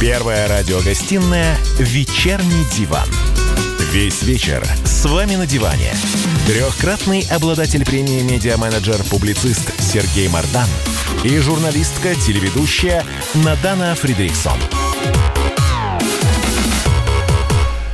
Первая радиогостинная «Вечерний диван». Весь вечер с вами на диване. Трехкратный обладатель премии «Медиа-менеджер», публицист Сергей Мардан и журналистка-телеведущая Надана Фридриксон.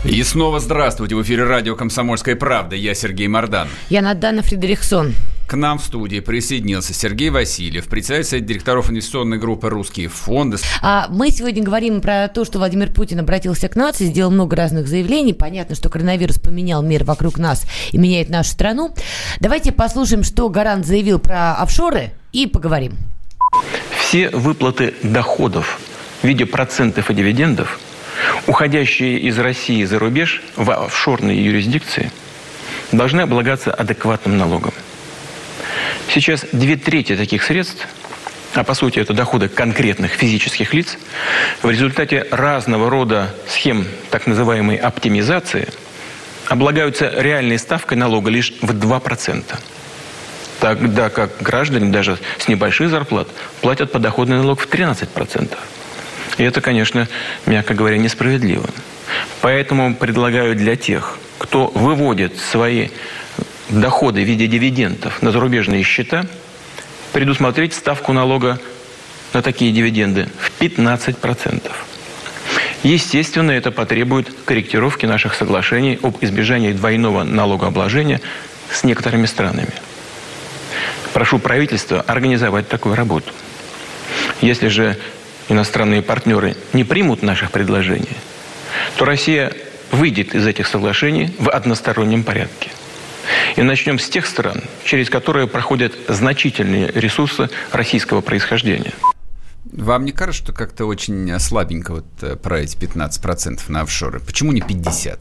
И снова здравствуйте. В эфире радио «Комсомольская правда». Я Сергей Мардан. Я Надана Фридрихсон. К нам в студии присоединился Сергей Васильев, председатель директоров инвестиционной группы «Русские фонды». А мы сегодня говорим про то, что Владимир Путин обратился к нации, сделал много разных заявлений. Понятно, что коронавирус поменял мир вокруг нас и меняет нашу страну. Давайте послушаем, что Гарант заявил про офшоры и поговорим. Все выплаты доходов в виде процентов и дивидендов, уходящие из России за рубеж в офшорные юрисдикции, должны облагаться адекватным налогом. Сейчас две трети таких средств, а по сути это доходы конкретных физических лиц, в результате разного рода схем так называемой оптимизации облагаются реальной ставкой налога лишь в 2%. Тогда как граждане даже с небольших зарплат платят подоходный налог в 13%. И это, конечно, мягко говоря, несправедливо. Поэтому предлагаю для тех, кто выводит свои доходы в виде дивидендов на зарубежные счета, предусмотреть ставку налога на такие дивиденды в 15%. Естественно, это потребует корректировки наших соглашений об избежании двойного налогообложения с некоторыми странами. Прошу правительства организовать такую работу. Если же иностранные партнеры не примут наших предложений, то Россия выйдет из этих соглашений в одностороннем порядке. И начнем с тех стран, через которые проходят значительные ресурсы российского происхождения. Вам не кажется, что как-то очень слабенько вот про эти 15% на офшоры? Почему не 50%?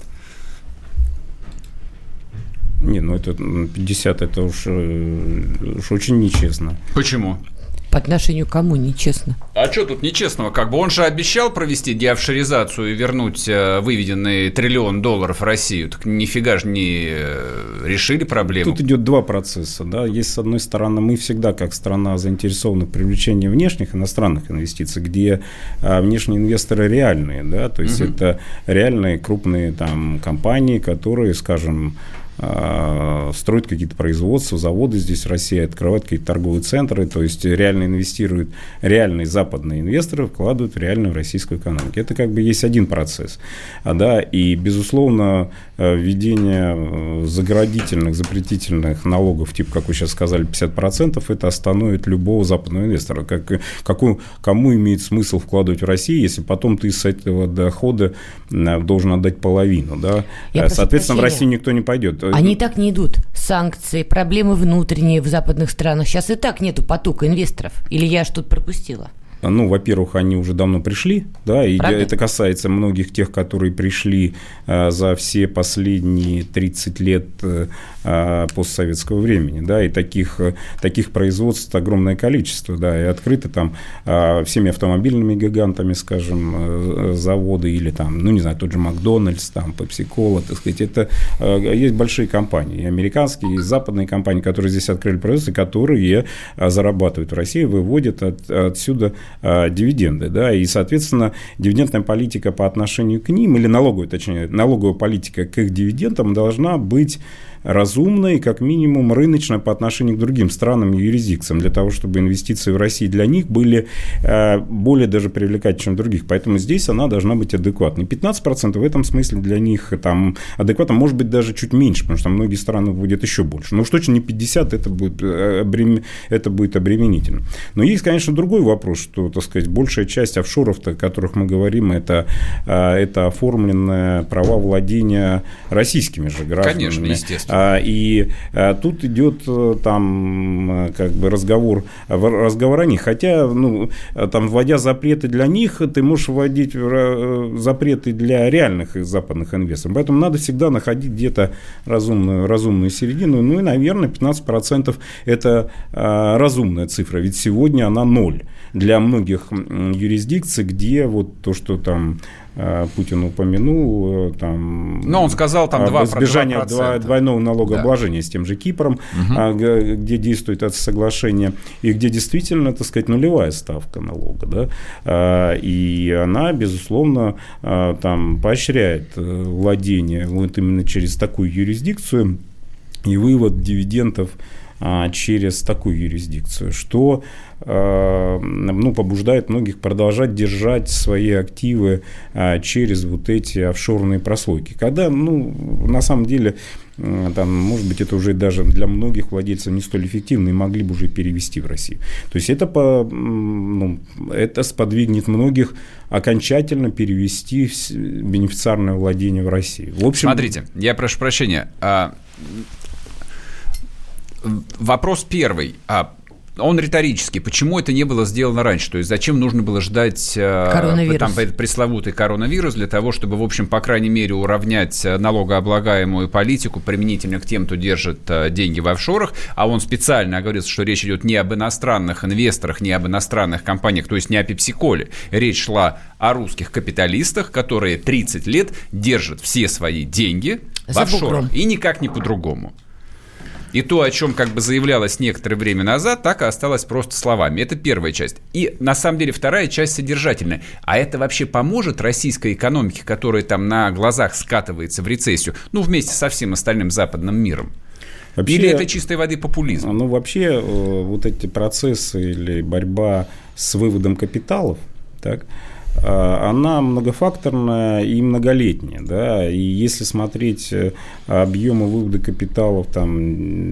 Не, ну это 50 это уж, э, уж очень нечестно. Почему? По отношению к кому нечестно? А что тут нечестного? Как бы он же обещал провести деофшоризацию и вернуть э, выведенный триллион долларов в Россию. Так нифига же не э, решили проблему. Тут идет два процесса. Да? Есть, с одной стороны, мы всегда, как страна, заинтересованы в привлечении внешних иностранных инвестиций, где а, внешние инвесторы реальные. Да? То есть, угу. это реальные крупные там, компании, которые, скажем, а, строят какие-то производства, заводы здесь в России, открывают какие-то торговые центры, то есть реально инвестируют, реальные западные инвесторы вкладывают в реальную российскую экономику. Это как бы есть один процесс. А, да, и, безусловно, э, введение э, заградительных, запретительных налогов, типа, как вы сейчас сказали, 50%, это остановит любого западного инвестора. Как, какую, кому имеет смысл вкладывать в Россию, если потом ты с этого дохода должен отдать половину, да? Я Соответственно, в Россию никто не пойдет. Они так не идут. Санкции, проблемы внутренние в западных странах. Сейчас и так нету потока инвесторов. Или я что-то пропустила? Ну, во-первых, они уже давно пришли, да, и Правда? это касается многих тех, которые пришли э, за все последние 30 лет э, э, постсоветского времени, да, и таких, таких производств огромное количество, да, и открыты там всеми автомобильными гигантами, скажем, заводы или там, ну, не знаю, тот же Макдональдс, там, Пепси-Кола, так сказать, это есть большие компании, и американские, и западные компании, которые здесь открыли производство, которые зарабатывают в России, выводят от, отсюда дивиденды, да, и, соответственно, дивидендная политика по отношению к ним, или налоговая, точнее, налоговая политика к их дивидендам должна быть разумно и как минимум рыночно по отношению к другим странам и юрисдикциям, для того, чтобы инвестиции в России для них были э, более даже привлекательны, чем других. Поэтому здесь она должна быть адекватной. 15% в этом смысле для них там адекватно, может быть, даже чуть меньше, потому что многие страны вводят еще больше. Но уж точно не 50, это будет, э, это будет обременительно. Но есть, конечно, другой вопрос, что, так сказать, большая часть офшоров, о которых мы говорим, это, э, это оформленные права владения российскими же гражданами. Конечно, естественно. А, и а, тут идет э, там как бы разговор, разговор о них. Хотя, ну, там, вводя запреты для них, ты можешь вводить э, запреты для реальных западных инвесторов. Поэтому надо всегда находить где-то разумную, разумную середину. Ну и, наверное, 15% это а, разумная цифра. Ведь сегодня она ноль для многих юрисдикций, где вот то, что там Путин упомянул, там... Но он сказал там 2%. Избежание 2%. двойного налогообложения да. с тем же Кипром, угу. где действует это соглашение, и где действительно, так сказать, нулевая ставка налога, да, и она, безусловно, там поощряет э, владение вот именно через такую юрисдикцию и вывод дивидендов а, через такую юрисдикцию, что а, ну, побуждает многих продолжать держать свои активы а, через вот эти офшорные прослойки. Когда, ну, на самом деле, там, может быть, это уже даже для многих владельцев не столь эффективно и могли бы уже перевести в Россию. То есть это, по, ну, это сподвигнет многих окончательно перевести бенефициарное владение в Россию. В общем, Смотрите, я прошу прощения вопрос первый. А он риторический. Почему это не было сделано раньше? То есть зачем нужно было ждать э, коронавирус. там, пресловутый коронавирус для того, чтобы, в общем, по крайней мере, уравнять э, налогооблагаемую политику применительно к тем, кто держит э, деньги в офшорах, а он специально говорит, что речь идет не об иностранных инвесторах, не об иностранных компаниях, то есть не о пепсиколе. Речь шла о русских капиталистах, которые 30 лет держат все свои деньги в офшорах. И никак не по-другому. И то, о чем как бы заявлялось некоторое время назад, так и осталось просто словами. Это первая часть. И на самом деле вторая часть содержательная. А это вообще поможет российской экономике, которая там на глазах скатывается в рецессию, ну, вместе со всем остальным западным миром? Вообще, или это чистой воды популизм? Ну, вообще, э, вот эти процессы или борьба с выводом капиталов, так, она многофакторная и многолетняя. Да? И если смотреть э, объемы вывода капиталов там,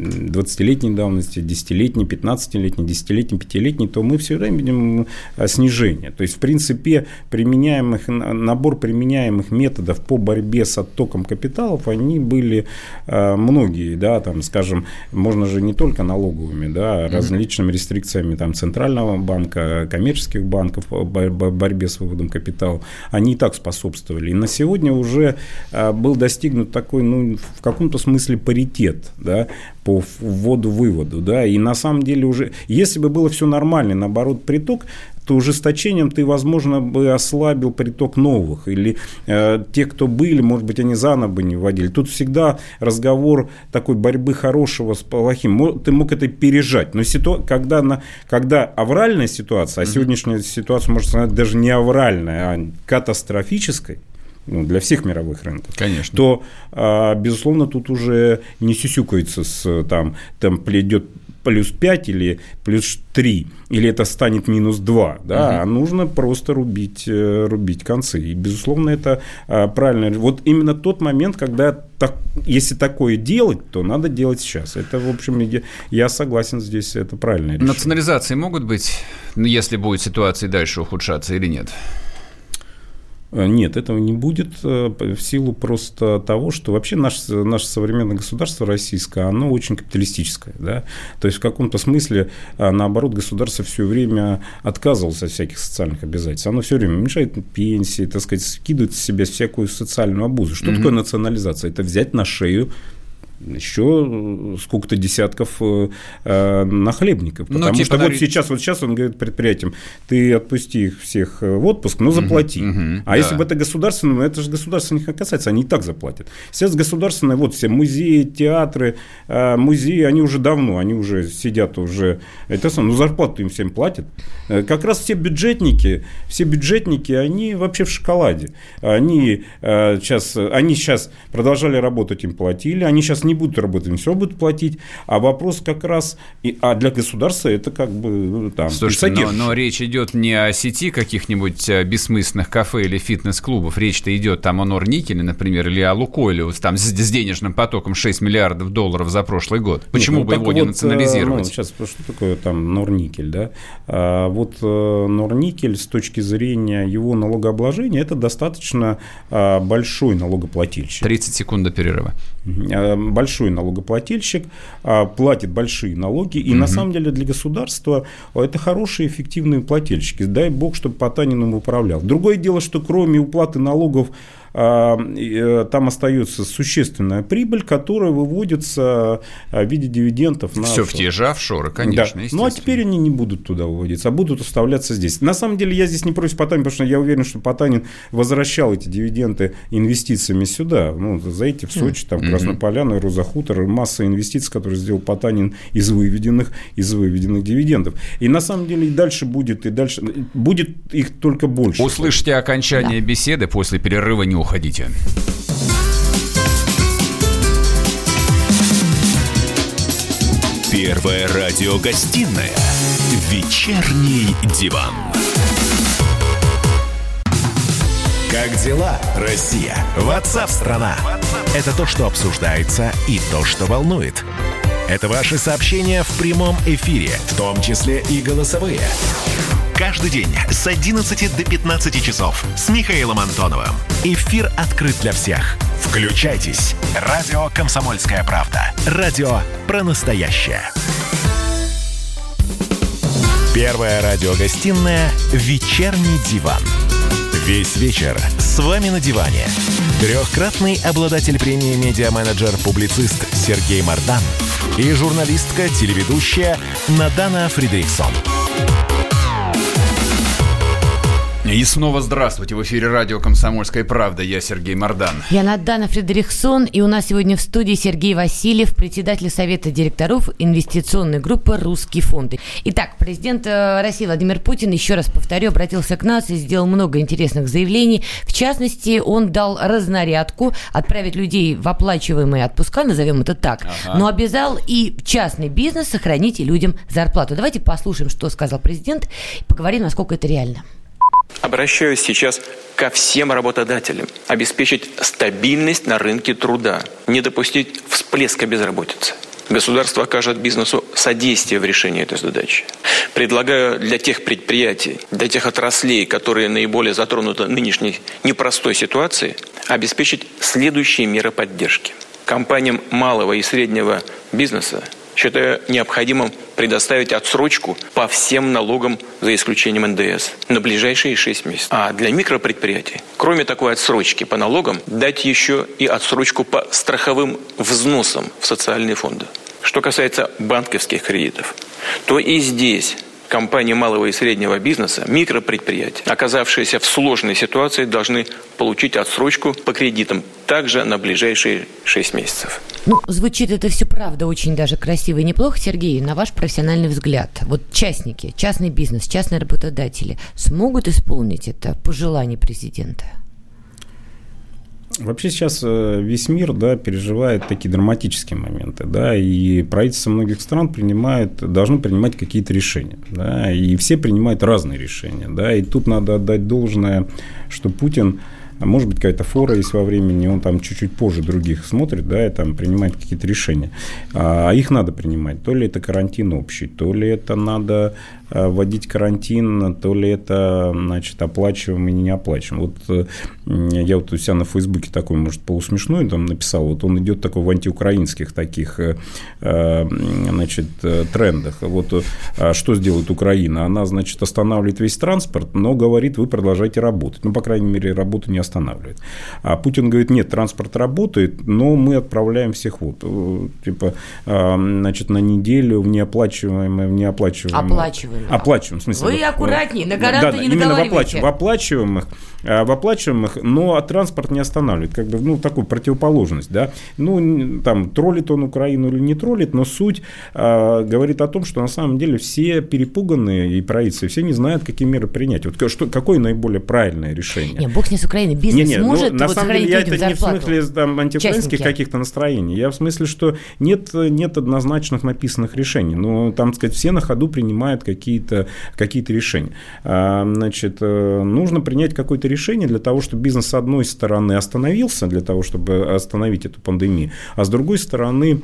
20-летней давности, 10-летней, 15-летней, 10-летней, 5-летней, то мы все время видим э, снижение. То есть, в принципе, применяемых, набор применяемых методов по борьбе с оттоком капиталов, они были э, многие, да, там, скажем, можно же не только налоговыми, да, различными рестрикциями там, Центрального банка, коммерческих банков по борьбе с выводом капитала, они и так способствовали. И на сегодня уже был достигнут такой, ну, в каком-то смысле паритет да, по вводу-выводу. Да, и на самом деле уже, если бы было все нормально, наоборот, приток, то ужесточением ты, возможно, бы ослабил приток новых. Или э, те, кто были, может быть, они заново бы не вводили. Тут всегда разговор такой борьбы хорошего с плохим. Ты мог это пережать. Но ситу... когда, на... когда авральная ситуация, а сегодняшняя ситуация, может сказать, даже не авральная, а катастрофическая, ну, для всех мировых рынков, Конечно. то, а, безусловно, тут уже не сюсюкается с там, там идет плюс 5 или плюс 3, или это станет минус 2, да, угу. а нужно просто рубить, э, рубить концы. И, безусловно, это а, правильно. Вот именно тот момент, когда, так, если такое делать, то надо делать сейчас. Это, в общем, я согласен здесь, это правильное решение. Национализации могут быть, ну, если будет ситуация дальше ухудшаться или нет? Э, нет, этого не будет э, в силу просто того, что вообще наше, наше современное государство российское, оно очень капиталистическое. Да? То есть в каком-то смысле, а, наоборот, государство все время отказывалось от всяких социальных обязательств. Оно все время уменьшает пенсии, так сказать, скидывает с себя всякую социальную обузу. Что угу. такое национализация? Это взять на шею еще сколько-то десятков э, э нахлебников. Ну, потому типа что вот сейчас, вот сейчас он говорит предприятиям, ты отпусти их всех э, в отпуск, но заплати. Угу, угу, а да. если бы это государственное, ну, это же государственных касается, они и так заплатят. Сейчас государственные, вот все музеи, театры, э, музеи, они уже давно, они уже сидят уже, это ну зарплату им всем платят. Э, как раз все бюджетники, все бюджетники, они вообще в шоколаде. Они э, сейчас, они сейчас продолжали работать, им платили, они сейчас не будут работать, им все будут платить. А вопрос как раз, и, а для государства это как бы ну, там Слушайте, но, но речь идет не о сети каких-нибудь э, бессмысленных кафе или фитнес-клубов, речь-то идет там о Норникеле, например, или о Лукойле, там с, с денежным потоком 6 миллиардов долларов за прошлый год. Почему Нет, ну, бы его вот, не э, национализировать? Ну, сейчас, что такое там Норникель, да? А, вот э, Норникель с точки зрения его налогообложения, это достаточно а, большой налогоплательщик. 30 секунд до перерыва. А, большой налогоплательщик, а, платит большие налоги, и угу. на самом деле для государства это хорошие эффективные плательщики. Дай бог, чтобы Потанин им управлял. Другое дело, что кроме уплаты налогов а, там остается существенная прибыль, которая выводится в виде дивидендов на Все в те же офшоры, конечно. Да. Ну, а теперь они не будут туда выводиться, а будут оставляться здесь. На самом деле, я здесь не против Потанина, потому что я уверен, что Потанин возвращал эти дивиденды инвестициями сюда. Ну, заедьте в Сочи, там, Краснополяну, Розахутор, масса инвестиций, которые сделал Потанин из выведенных, из выведенных дивидендов. И на самом деле и дальше будет, и дальше будет их только больше. Услышите окончание да. беседы, после перерыва не уходите. Первая радиогостинная «Вечерний диван». Как дела, Россия? Ватсап-страна! Это то, что обсуждается и то, что волнует. Это ваши сообщения в прямом эфире, в том числе и голосовые. Каждый день с 11 до 15 часов с Михаилом Антоновым. Эфир открыт для всех. Включайтесь. Радио «Комсомольская правда». Радио про настоящее. Первая радиогостинная «Вечерний диван». Весь вечер с вами на диване. Трехкратный обладатель премии «Медиа-менеджер-публицист» Сергей Мардан и журналистка-телеведущая Надана Фридриксон. И снова здравствуйте. В эфире радио «Комсомольская правда». Я Сергей Мордан. Я Надана Фредериксон. И у нас сегодня в студии Сергей Васильев, председатель Совета директоров инвестиционной группы «Русские фонды». Итак, президент э, России Владимир Путин, еще раз повторю, обратился к нас и сделал много интересных заявлений. В частности, он дал разнарядку отправить людей в оплачиваемые отпуска, назовем это так, ага. но обязал и частный бизнес сохранить людям зарплату. Давайте послушаем, что сказал президент, и поговорим, насколько это реально. Обращаюсь сейчас ко всем работодателям. Обеспечить стабильность на рынке труда. Не допустить всплеска безработицы. Государство окажет бизнесу содействие в решении этой задачи. Предлагаю для тех предприятий, для тех отраслей, которые наиболее затронуты нынешней непростой ситуацией, обеспечить следующие меры поддержки. Компаниям малого и среднего бизнеса считаю необходимым предоставить отсрочку по всем налогам, за исключением НДС, на ближайшие 6 месяцев. А для микропредприятий, кроме такой отсрочки по налогам, дать еще и отсрочку по страховым взносам в социальные фонды. Что касается банковских кредитов, то и здесь компании малого и среднего бизнеса, микропредприятия, оказавшиеся в сложной ситуации, должны получить отсрочку по кредитам также на ближайшие 6 месяцев. Ну, звучит это все правда очень даже красиво и неплохо, Сергей, на ваш профессиональный взгляд. Вот частники, частный бизнес, частные работодатели смогут исполнить это по желанию президента? Вообще сейчас э, весь мир да, переживает такие драматические моменты, да, и правительства многих стран принимают, должны принимать какие-то решения, да, и все принимают разные решения, да, и тут надо отдать должное, что Путин а может быть, какая-то фора есть во времени, он там чуть-чуть позже других смотрит, да, и там принимает какие-то решения. А их надо принимать. То ли это карантин общий, то ли это надо вводить карантин, то ли это, значит, оплачиваем и не оплачиваем. Вот э, я вот у себя на Фейсбуке такой, может, полусмешной там написал, вот он идет такой в антиукраинских таких, э, значит, трендах. Вот что сделает Украина? Она, значит, останавливает весь транспорт, но говорит, вы продолжаете работать. Ну, по крайней мере, работу не останавливает. А Путин говорит, нет, транспорт работает, но мы отправляем всех вот, типа, значит, на неделю в неоплачиваемое, в неоплачиваемое. Оплачиваемое оплачиваемых. Оплачиваем, в смысле. Вы аккуратнее, на гаранта да, не именно в, оплачив... в оплачиваемых, э, в оплачиваемых, но транспорт не останавливает. Как бы, ну, такую противоположность, да. Ну, там, троллит он Украину или не троллит, но суть а, говорит о том, что на самом деле все перепуганные и правительства, все не знают, какие меры принять. Вот что, какое наиболее правильное решение? Не, бог с ней с Украиной. Бизнес не, не, может ну, на вот самом деле, я это не в смысле там, антиукраинских каких-то настроений. Я в смысле, что нет, нет однозначных написанных решений. Но там, сказать, все на ходу принимают какие какие-то какие решения. А, значит, э, нужно принять какое-то решение для того, чтобы бизнес с одной стороны остановился, для того, чтобы остановить эту пандемию, а с другой стороны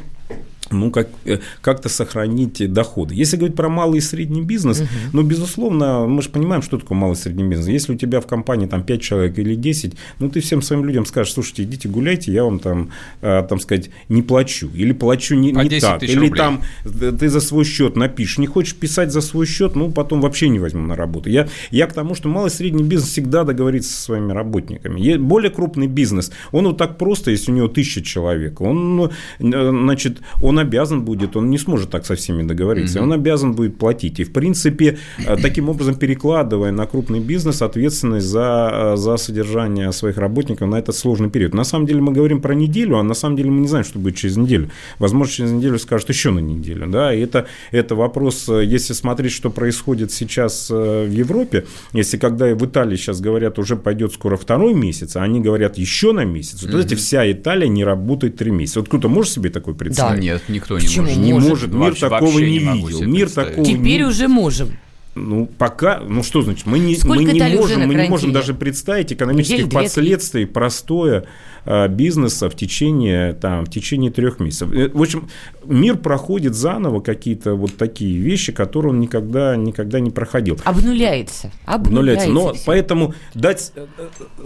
ну, как, э, как-то сохранить доходы. Если говорить про малый и средний бизнес, угу. ну, безусловно, мы же понимаем, что такое малый и средний бизнес. Если у тебя в компании там 5 человек или 10, ну, ты всем своим людям скажешь, слушайте, идите гуляйте, я вам там, э, там сказать, не плачу. Или плачу не, не так. Или рублей. там ты за свой счет напишешь. Не хочешь писать за свой счет, ну, потом вообще не возьму на работу. Я, я к тому, что малый и средний бизнес всегда договорится со своими работниками. Более крупный бизнес, он вот так просто, если у него тысяча человек, он, э, значит, он обязан будет, он не сможет так со всеми договориться, mm-hmm. он обязан будет платить. И, в принципе, э, таким образом перекладывая на крупный бизнес ответственность за, э, за содержание своих работников на этот сложный период. На самом деле мы говорим про неделю, а на самом деле мы не знаем, что будет через неделю. Возможно, через неделю скажут еще на неделю. Да? И это, это вопрос, э, если смотреть, что происходит сейчас в Европе, если когда в Италии сейчас говорят, уже пойдет скоро второй месяц, а они говорят еще на месяц, вот, mm-hmm. знаете, вся Италия не работает три месяца. Вот кто-то может себе такой представить? Да, нет, никто не Почему? может. Не может. Мир вообще, такого не, не видел. Мир такого Теперь не... уже можем. Ну, пока, ну что значит, мы не, мы не можем, мы не можем даже представить экономических Недель, последствий простое Э, бизнеса в течение, там, в течение трех месяцев. Э, в общем, мир проходит заново какие-то вот такие вещи, которые он никогда, никогда не проходил. Обнуляется. Обнуляется. Но все. поэтому дать, э,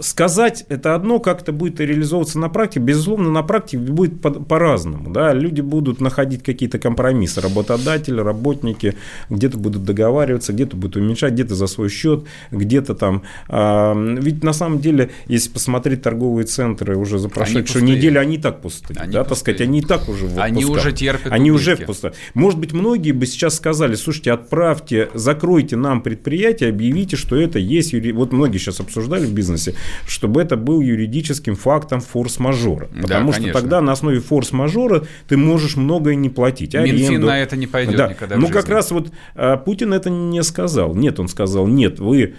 сказать это одно, как это будет реализовываться на практике, безусловно, на практике будет по- по-разному. Да? Люди будут находить какие-то компромиссы, работодатели, работники, где-то будут договариваться, где-то будут уменьшать, где-то за свой счет, где-то там. А, ведь на самом деле, если посмотреть торговые центры уже за прошедшую они неделю, они и так пустые. Они да, пустые. так сказать, они и так уже в Они уже терпят Они убытки. уже в пустых. Может быть, многие бы сейчас сказали, слушайте, отправьте, закройте нам предприятие, объявите, что это есть, юри... вот многие сейчас обсуждали в бизнесе, чтобы это был юридическим фактом форс-мажора. Потому да, что тогда на основе форс-мажора ты можешь многое не платить. Минфин аренду. на это не пойдет да. никогда Ну, как раз вот а, Путин это не сказал. Нет, он сказал, нет, вы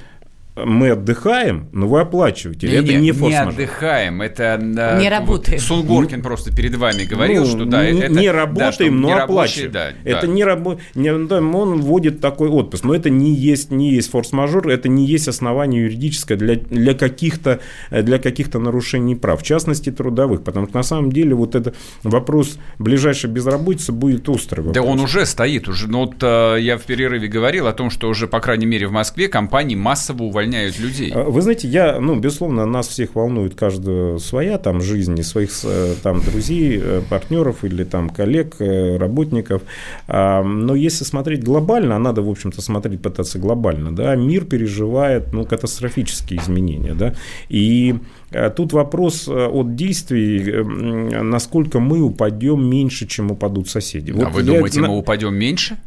мы отдыхаем, но вы оплачиваете. Не, это не, не Не отдыхаем, это... Не работаем. Сунгоркин просто перед вами говорил, ну, что да, не, это... Не работаем, да, но не оплачиваем. Да, это да. не работаем, он вводит такой отпуск, но это не есть, не есть форс-мажор, это не есть основание юридическое для, для каких-то для каких-то нарушений прав, в частности трудовых, потому что на самом деле вот это вопрос ближайшей безработицы будет острый. Вопрос. Да он уже стоит, уже, ну вот э, я в перерыве говорил о том, что уже, по крайней мере, в Москве компании массово увольняют увольняют людей. А, вы знаете, я, ну, безусловно, нас всех волнует каждая своя там жизнь, и своих э, там друзей, э, партнеров или там коллег, э, работников. А, но если смотреть глобально, а надо, в общем-то, смотреть, пытаться глобально, да, мир переживает, ну, катастрофические изменения, да, и Тут вопрос от действий, насколько мы упадем меньше, чем упадут соседи. А вот вы я... думаете, мы упадем меньше?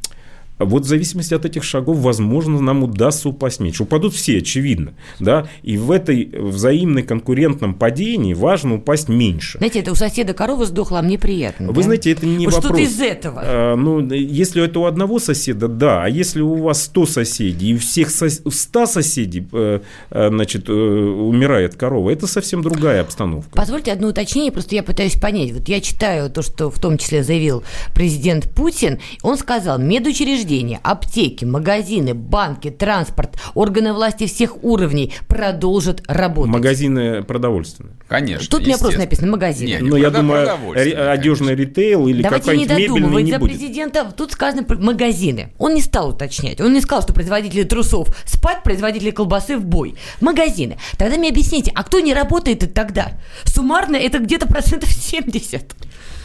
Вот в зависимости от этих шагов, возможно, нам удастся упасть меньше. Упадут все, очевидно. Да? И в этой взаимной конкурентном падении важно упасть меньше. Знаете, это у соседа корова сдохла, а мне приятно. Вы да? знаете, это не вот вопрос. Что-то из этого. А, ну, если это у одного соседа, да. А если у вас 100 соседей, и у всех 100 соседей э, э, значит, э, умирает корова, это совсем другая обстановка. Позвольте одно уточнение, просто я пытаюсь понять. Вот я читаю то, что в том числе заявил президент Путин. Он сказал, медучреждение учреждения, аптеки, магазины, банки, транспорт, органы власти всех уровней продолжат работать. Магазины продовольственные. Конечно. Тут у меня просто написано магазины. Не, не ну, я думаю, одежный ритейл или какой-нибудь мебельный не за будет. президента тут сказано магазины. Он не стал уточнять. Он не сказал, что производители трусов спать, производители колбасы в бой. Магазины. Тогда мне объясните, а кто не работает тогда? Суммарно это где-то процентов 70.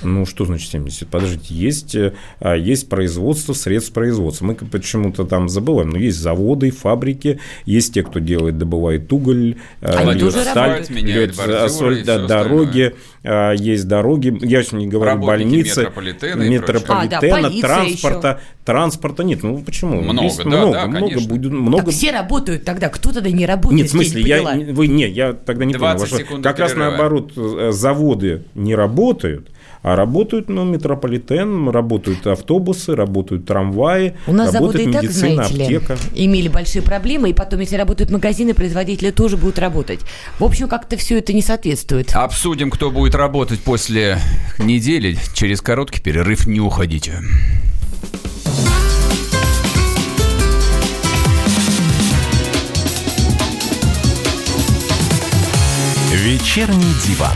Ну, что значит 70? Подождите, есть, а, есть производство средств производства. Мы почему-то там забываем, но есть заводы, фабрики, есть те, кто делает, добывает уголь, э, Они льет сталь, льет соль, да, дороги, а, есть дороги, я еще не говорю, Работники больницы, метрополитена, метрополитена а, да, транспорта, еще. транспорта нет, ну почему? Много, есть да, много, да, много будет, много. Так все работают тогда, кто тогда не работает? Нет, в смысле, я, вы, не, я тогда не понял. Как раз наоборот, э, заводы не работают, а работают ну, метрополитен, работают автобусы, работают трамваи, У нас работает заводы медицина, и так, знаете аптека. Ли, имели большие проблемы, и потом, если работают магазины, производители тоже будут работать. В общем, как-то все это не соответствует. Обсудим, кто будет работать после недели. Через короткий перерыв не уходите. Вечерний диван.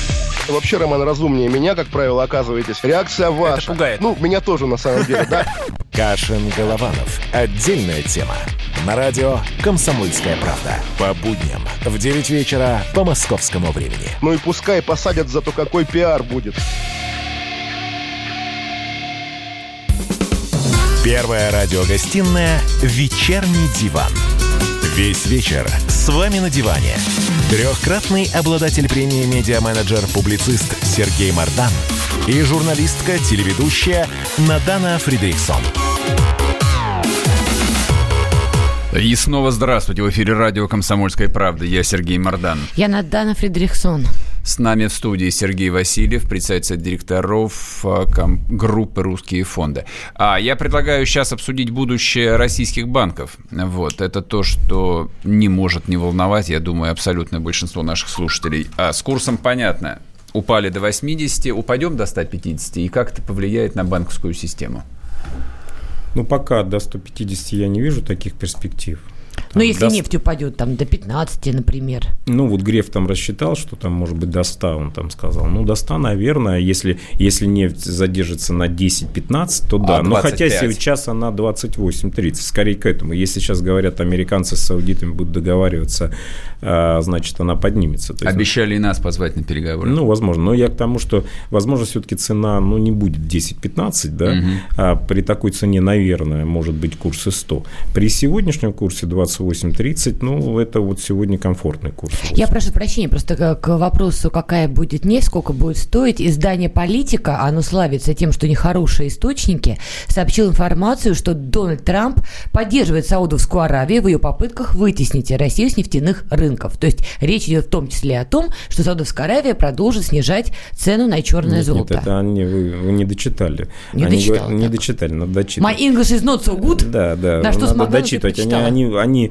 Вообще, Роман, разумнее меня, как правило, оказываетесь. Реакция ваша. Это пугает. Ну, меня тоже, на самом деле, да. Кашин-Голованов. Отдельная тема. На радио «Комсомольская правда». По будням в 9 вечера по московскому времени. Ну и пускай посадят, зато какой пиар будет. Первая радиогостинная «Вечерний диван». Весь вечер с вами на диване. Трехкратный обладатель премии «Медиа-менеджер», публицист Сергей Мардан и журналистка-телеведущая Надана Фридрихсон. И снова здравствуйте. В эфире радио «Комсомольская правда». Я Сергей Мардан. Я Надана Фридрихсон. С нами в студии Сергей Васильев, председатель директоров а, группы «Русские фонды». А я предлагаю сейчас обсудить будущее российских банков. Вот, это то, что не может не волновать, я думаю, абсолютное большинство наших слушателей. А с курсом понятно. Упали до 80, упадем до 150, и как это повлияет на банковскую систему? Ну, пока до 150 я не вижу таких перспектив. Ну, если до... нефть упадет там до 15, например. Ну, вот Греф там рассчитал, что там может быть до 100, он там сказал. Ну, до 100, наверное, если, если нефть задержится на 10-15, то да. А Но хотя сейчас она 28-30, скорее к этому. Если сейчас говорят, американцы с саудитами будут договариваться, а, значит, она поднимется. есть, Обещали и нас позвать на переговоры. Ну, возможно. Но я к тому, что, возможно, все-таки цена, ну, не будет 10-15, да, угу. а при такой цене, наверное, может быть курс и 100. При сегодняшнем курсе 20 28-30, ну, это вот сегодня комфортный курс. 8. Я прошу прощения, просто к вопросу, какая будет нефть, сколько будет стоить. Издание «Политика», оно славится тем, что нехорошие источники, сообщил информацию, что Дональд Трамп поддерживает Саудовскую Аравию в ее попытках вытеснить Россию с нефтяных рынков. То есть речь идет в том числе о том, что Саудовская Аравия продолжит снижать цену на черное нет, золото. Нет, это они, вы, вы не дочитали. Не они дочитал. Говорят, не дочитали, надо дочитать. My English is not so good. Да, да. На что надо смогла, дочитывать. Они, они, они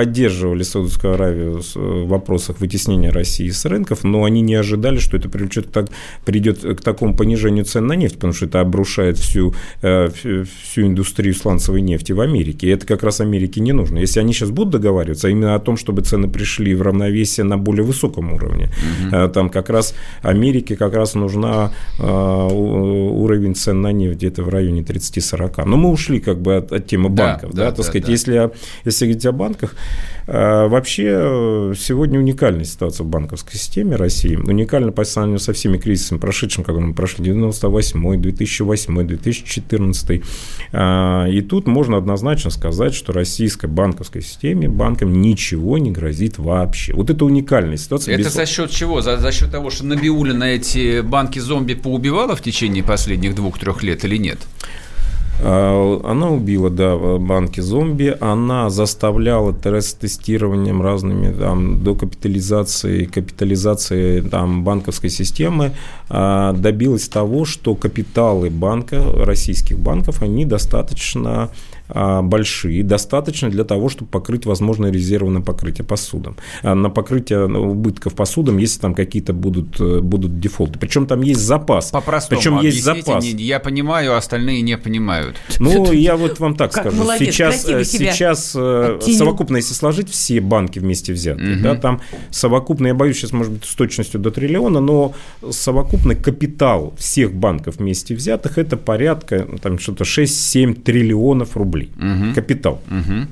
поддерживали Саудовскую Аравию э, в вопросах вытеснения России с рынков, но они не ожидали, что это привлечет, так, придет к такому понижению цен на нефть, потому что это обрушает всю, э, всю индустрию сланцевой нефти в Америке. И это как раз Америке не нужно. Если они сейчас будут договариваться а именно о том, чтобы цены пришли в равновесие на более высоком уровне, угу. там как раз Америке как раз нужна уровень цен на нефть где-то в районе 30-40. Но мы ушли как бы от, от темы банков. Да, да, да, так да, сказать, да. Если, если говорить о банках, вообще э, сегодня уникальная ситуация в банковской системе России. Уникальна по сравнению со всеми кризисами прошедшими, которые мы прошли 98 2008 2014 И тут можно однозначно сказать, что российской банковской системе банкам ничего не грозит вообще. Вот это уникальная ситуация. Это без... за счет чего? За, за счет того, что Набиулина эти банки-зомби поубивала в течение последних двух-трех лет или нет? А, она убила, да, банки зомби. Она заставляла тестированием разными там, докапитализацией, капитализацией там, банковской системы, а, добилась того, что капиталы банка, российских банков, они достаточно большие, достаточно для того, чтобы покрыть возможные резервы на покрытие посудом, а, на покрытие убытков посудом, если там какие-то будут, э, будут дефолты. Причем там есть запас. По-простому Причем есть запас. Я понимаю, остальные не понимают. Ну, я вот вам так скажу. сейчас э, сейчас э, совокупно, если сложить все банки вместе взятые, да, там совокупно, я боюсь сейчас, может быть, с точностью до триллиона, но совокупный капитал всех банков вместе взятых это порядка там что-то 6-7 триллионов рублей рублей. Угу. Капитал. Угу.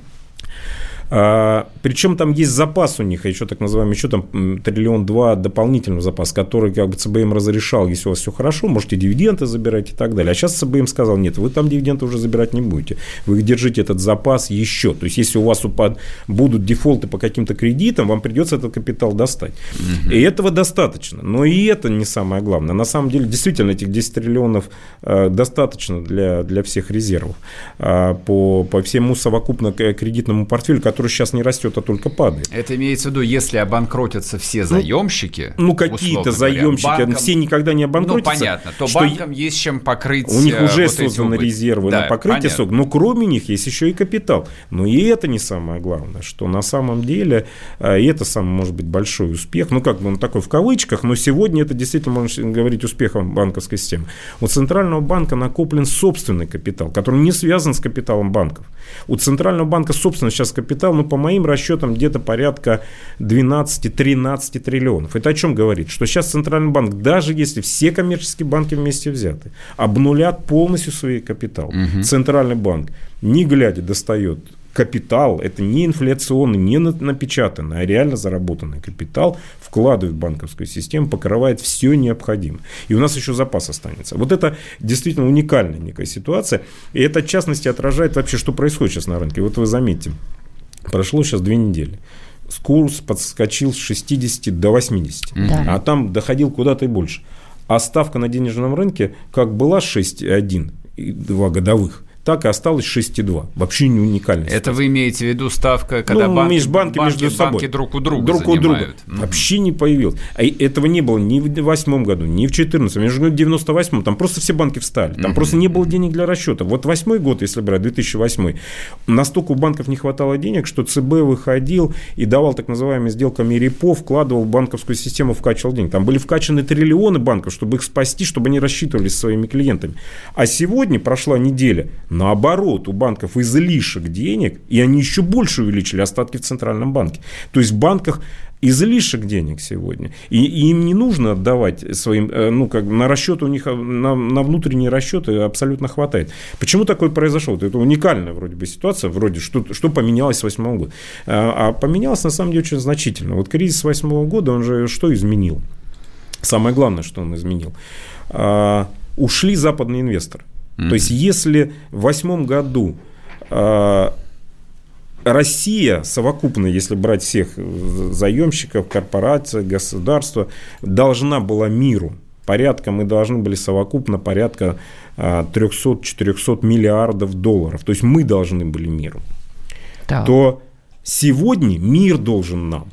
А, причем там есть запас у них, еще так называемый, еще там триллион два дополнительного запас, который как бы ЦБМ разрешал, если у вас все хорошо, можете дивиденды забирать и так далее. А сейчас ЦБМ сказал, нет, вы там дивиденды уже забирать не будете. Вы держите этот запас еще. То есть, если у вас упад, будут дефолты по каким-то кредитам, вам придется этот капитал достать. Угу. И этого достаточно. Но и это не самое главное. На самом деле, действительно, этих 10 триллионов э, достаточно для, для всех резервов э, по, по всему совокупно кредитному портфелю, который который сейчас не растет, а только падает. Это имеется в виду, если обанкротятся все ну, заемщики. Ну, ну какие-то заемщики, банкам, все никогда не обанкротятся. Ну, понятно, то банкам есть чем покрыть У них э, уже вот созданы резервы да, на покрытие сок, но кроме них есть еще и капитал. Но и это не самое главное, что на самом деле, э, и это самый, может быть, большой успех, ну, как бы он такой в кавычках, но сегодня это действительно, можно говорить, успехом банковской системы. У Центрального банка накоплен собственный капитал, который не связан с капиталом банков. У Центрального банка, собственно, сейчас капитал, ну, по моим расчетам, где-то порядка 12-13 триллионов. Это о чем говорит? Что сейчас Центральный банк, даже если все коммерческие банки вместе взяты, обнулят полностью свой капитал. Угу. Центральный банк, не глядя, достает капитал, это не инфляционный, не напечатанный, а реально заработанный капитал, вкладывает в банковскую систему, покрывает все необходимое. И у нас еще запас останется. Вот это действительно уникальная некая ситуация. И это, в частности, отражает вообще, что происходит сейчас на рынке. Вот вы заметите, прошло сейчас две недели курс подскочил с 60 до 80, да. а там доходил куда-то и больше. А ставка на денежном рынке как была 6,1, два годовых, так и осталось 6,2. Вообще не уникально. Это вы имеете в виду ставка, когда ну, банки, межбанки банки, между собой. банки друг у друга Друг занимают. у друга. Mm-hmm. Вообще не появилось. А этого не было ни в 2008 году, ни в 2014, между в 98 Там просто все банки встали. Там mm-hmm. просто не было денег для расчета. Вот восьмой год, если брать, 2008 настолько у банков не хватало денег, что ЦБ выходил и давал так называемые сделками репо, вкладывал в банковскую систему, вкачивал деньги. Там были вкачаны триллионы банков, чтобы их спасти, чтобы они рассчитывались своими клиентами. А сегодня прошла неделя, Наоборот, у банков излишек денег, и они еще больше увеличили остатки в Центральном банке. То есть в банках излишек денег сегодня. И, и им не нужно отдавать своим, э, ну, как на расчет у них, э, на, на внутренние расчеты абсолютно хватает. Почему такое произошло? Это уникальная вроде бы ситуация, вроде, что, что поменялось с 2008 года. А, а поменялось на самом деле очень значительно. Вот кризис 2008 года, он же что изменил? Самое главное, что он изменил. А, ушли западные инвесторы. Mm-hmm. То есть, если в восьмом году э, Россия совокупно, если брать всех заемщиков, корпораций, государства, должна была миру порядка, мы должны были совокупно порядка 300-400 миллиардов долларов. То есть мы должны были миру. Да. То сегодня мир должен нам.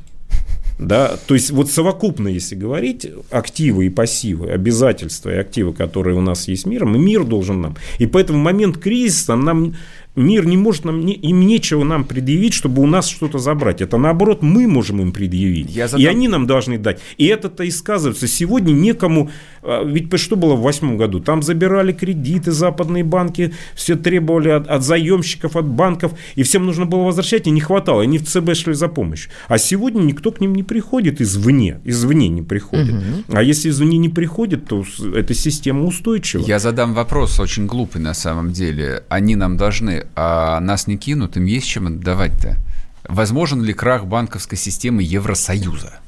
Да? То есть вот совокупно, если говорить, активы и пассивы, обязательства и активы, которые у нас есть миром, и мир должен нам. И поэтому момент кризиса нам мир не может нам, им нечего нам предъявить, чтобы у нас что-то забрать. Это наоборот, мы можем им предъявить. Я задам... И они нам должны дать. И это-то и сказывается. Сегодня некому... А, ведь что было в восьмом году? Там забирали кредиты западные банки, все требовали от, от заемщиков, от банков, и всем нужно было возвращать, и не хватало. Они в ЦБ шли за помощью. А сегодня никто к ним не приходит извне. Извне не приходит. Угу. А если извне не приходит, то эта система устойчива. Я задам вопрос очень глупый на самом деле. Они нам должны а нас не кинут, им есть чем отдавать-то. Возможен ли крах банковской системы Евросоюза?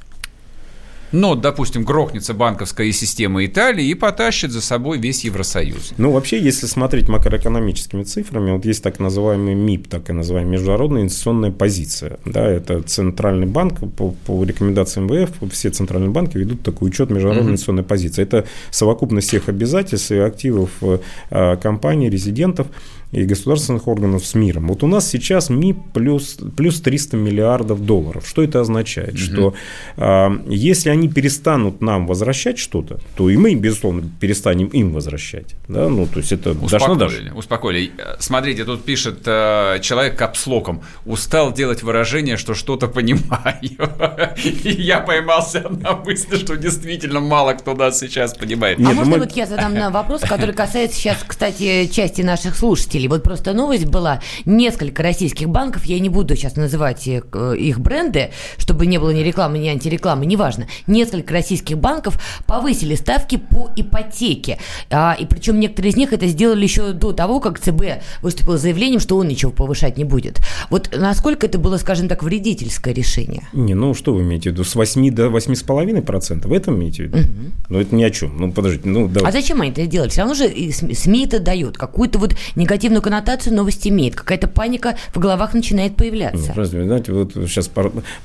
Но, допустим, грохнется банковская система Италии и потащит за собой весь Евросоюз. Ну, вообще, если смотреть макроэкономическими цифрами, вот есть так называемый МИП, так и называемая международная инвестиционная позиция. Да, это центральный банк, по, по рекомендациям МВФ, все центральные банки ведут такой учет международной mm-hmm. инвестиционной позиции. Это совокупность всех обязательств и активов э, компаний, резидентов и государственных органов с миром. Вот у нас сейчас МИП плюс, плюс 300 миллиардов долларов. Что это означает? Угу. Что э, если они перестанут нам возвращать что-то, то и мы, безусловно, перестанем им возвращать. Да? Ну, то есть это успокоили, успокоили. Смотрите, тут пишет э, человек капслоком. Устал делать выражение, что что-то понимаю. И я поймался на мысли, что действительно мало кто нас сейчас понимает. А можно вот я задам на вопрос, который касается сейчас, кстати, части наших слушателей слушателей. Вот просто новость была. Несколько российских банков, я не буду сейчас называть их, э, их бренды, чтобы не было ни рекламы, ни антирекламы, неважно. Несколько российских банков повысили ставки по ипотеке. А, и причем некоторые из них это сделали еще до того, как ЦБ выступил с заявлением, что он ничего повышать не будет. Вот насколько это было, скажем так, вредительское решение? Не, ну что вы имеете в виду? С 8 до 8,5%? В этом имеете в виду? Угу. Ну это ни о чем. Ну подождите, ну давайте. А зачем они это делали? Все равно же СМИ это дают какую-то вот негативную негативную коннотацию новость имеет. Какая-то паника в головах начинает появляться. Ну, разве, знаете, вот сейчас,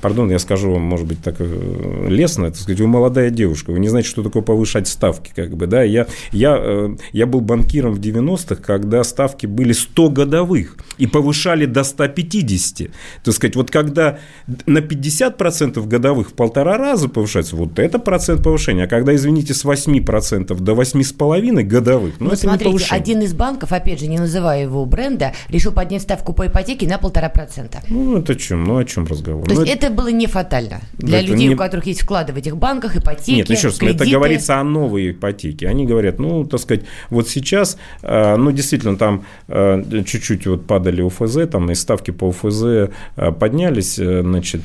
пардон, я скажу вам, может быть, так э, лестно, так сказать, вы молодая девушка, вы не знаете, что такое повышать ставки, как бы, да, я, я, э, я был банкиром в 90-х, когда ставки были 100 годовых и повышали до 150. Так сказать, вот когда на 50% годовых в полтора раза повышается, вот это процент повышения, а когда, извините, с 8% до 8,5 годовых, ну, ну это смотрите, не повышение. один из банков, опять же, не называя его бренда, решил поднять ставку по ипотеке на полтора процента. Ну, это чем? Ну, о чем разговор? То ну, есть это... это было не фатально для это людей, не... у которых есть вклады в этих банках, ипотеки, Нет, еще раз, кредиты. это говорится о новой ипотеке. Они говорят, ну, так сказать, вот сейчас, э, ну, действительно, там э, чуть-чуть вот падали УФЗ, там и ставки по УФЗ э, поднялись, значит,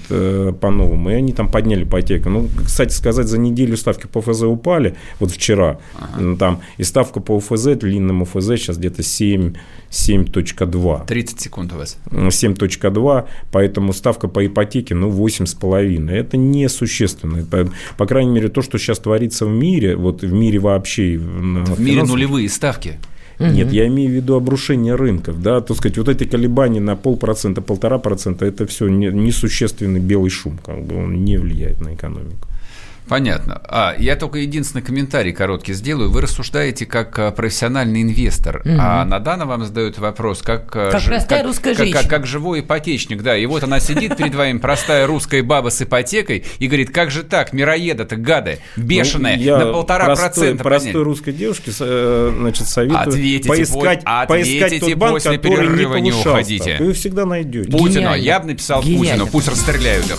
по-новому, и они там подняли ипотеку. Ну, кстати сказать, за неделю ставки по УФЗ упали, вот вчера, ага. там, и ставка по УФЗ, длинному УФЗ сейчас где-то 7, 7.2. 30 секунд у вас. 7.2, поэтому ставка по ипотеке, ну, 8,5. Это несущественно. По, по крайней мере, то, что сейчас творится в мире, вот в мире вообще... В мире нулевые ставки. Нет, я имею в виду обрушение рынков, да, то сказать, вот эти колебания на полпроцента, полтора процента, это все несущественный белый шум, как бы он не влияет на экономику. Понятно. А, я только единственный комментарий короткий сделаю. Вы рассуждаете как а, профессиональный инвестор, угу. а Надана вам задает вопрос, как... А, как ж, простая как, русская как, женщина. Как, как живой ипотечник, да. И вот она сидит перед вами, простая русская баба с ипотекой, и говорит, как же так, мироеда-то гады, бешеные, ну, на полтора простой, процента Простой русской девушке, э, значит, советую ответите поискать, по, поискать тот банк, после который перерыва не, не уходите. Вы всегда найдете. Путину, я бы написал Гениально. Путину, пусть расстреляют их.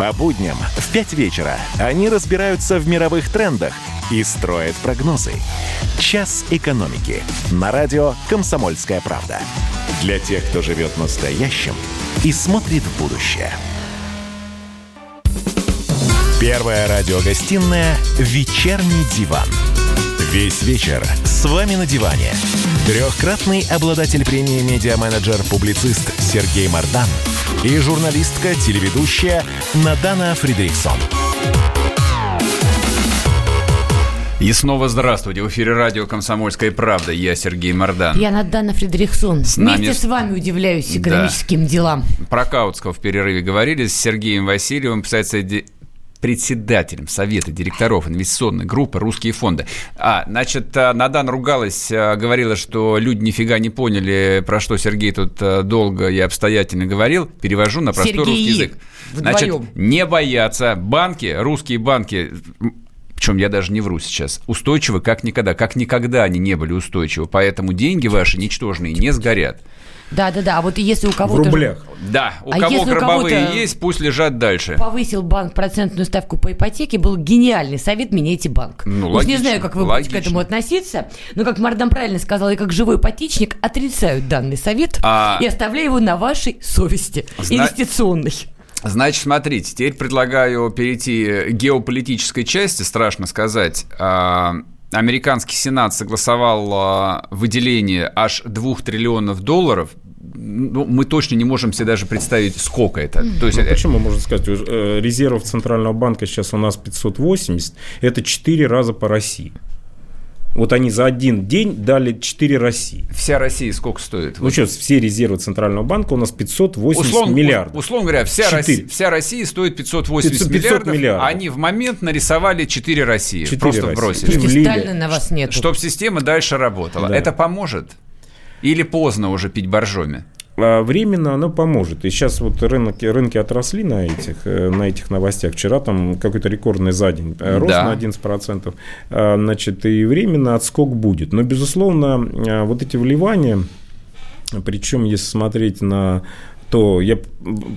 по будням в 5 вечера они разбираются в мировых трендах и строят прогнозы. «Час экономики» на радио «Комсомольская правда». Для тех, кто живет настоящим и смотрит в будущее. Первая радиогостинная «Вечерний диван». Весь вечер с вами на диване. Трехкратный обладатель премии «Медиа-менеджер-публицист» Сергей Мардан и журналистка-телеведущая Надана Фридриксон. И снова здравствуйте. В эфире радио «Комсомольская правда». Я Сергей Мордан. Я Надана Фредериксон. С Вместе нами... с вами удивляюсь экономическим да. делам. Про Каутского в перерыве говорили с Сергеем Васильевым, писатель председателем Совета директоров инвестиционной группы «Русские фонды». А, значит, э, Надан ругалась, э, говорила, что люди нифига не поняли, про что Сергей тут э, долго и обстоятельно говорил. Перевожу на простой Сергей, русский язык. Значит, не бояться. Банки, русские банки, причем я даже не вру сейчас, устойчивы как никогда. Как никогда они не были устойчивы. Поэтому деньги ваши ничтожные не сгорят. Да, да, да. А вот если у кого-то... В рублях. Да, у а кого гробовые у есть, пусть лежат дальше. Повысил банк процентную ставку по ипотеке, был гениальный совет меняйте банк. Ну, Уж логично, не знаю, как вы логично. будете к этому относиться, но, как Мардан правильно сказал, и как живой ипотечник отрицают данный совет а... и оставляю его на вашей совести Зна... инвестиционной. Значит, смотрите, теперь предлагаю перейти к геополитической части, страшно сказать. А, американский Сенат согласовал а, выделение аж 2 триллионов долларов ну, мы точно не можем себе даже представить, сколько это. То есть, ну, почему, можно сказать, э, резервов Центрального банка сейчас у нас 580, это 4 раза по России. Вот они за один день дали 4 России. Вся Россия сколько стоит? Ну вот. что, все резервы Центрального банка у нас 580 условно, миллиардов. Условно говоря, вся, Россия, вся Россия стоит 580 500, 500 миллиардов, миллиардов. Они в момент нарисовали 4 России. 4 просто России. бросили. Сталина на вас нет. Чтобы система дальше работала. Да. Это поможет? Или поздно уже пить боржоми? А временно оно поможет. И сейчас вот рынки, рынки отросли на этих, э, на этих новостях. Вчера там какой-то рекордный за день э, рост да. на 11%. А, значит, и временно отскок будет. Но, безусловно, э, вот эти вливания, причем если смотреть на то я,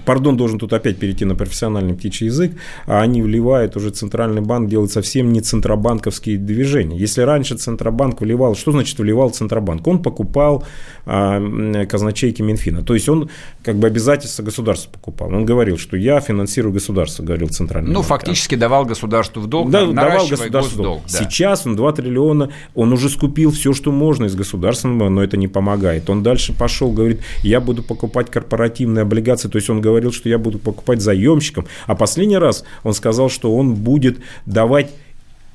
пардон, должен тут опять перейти на профессиональный птичий язык, а они вливают уже Центральный банк делает совсем не центробанковские движения. Если раньше Центробанк вливал, что значит вливал Центробанк? Он покупал а, казначейки Минфина. То есть он как бы обязательства государства покупал. Он говорил, что я финансирую государство, говорил Центральный ну, банк. Ну, фактически давал государству в долг, да, давал государству долг. Да. Сейчас он 2 триллиона, он уже скупил все, что можно из государственного, но это не помогает. Он дальше пошел, говорит, я буду покупать корпоративные облигации, то есть он говорил, что я буду покупать заемщикам, а последний раз он сказал, что он будет давать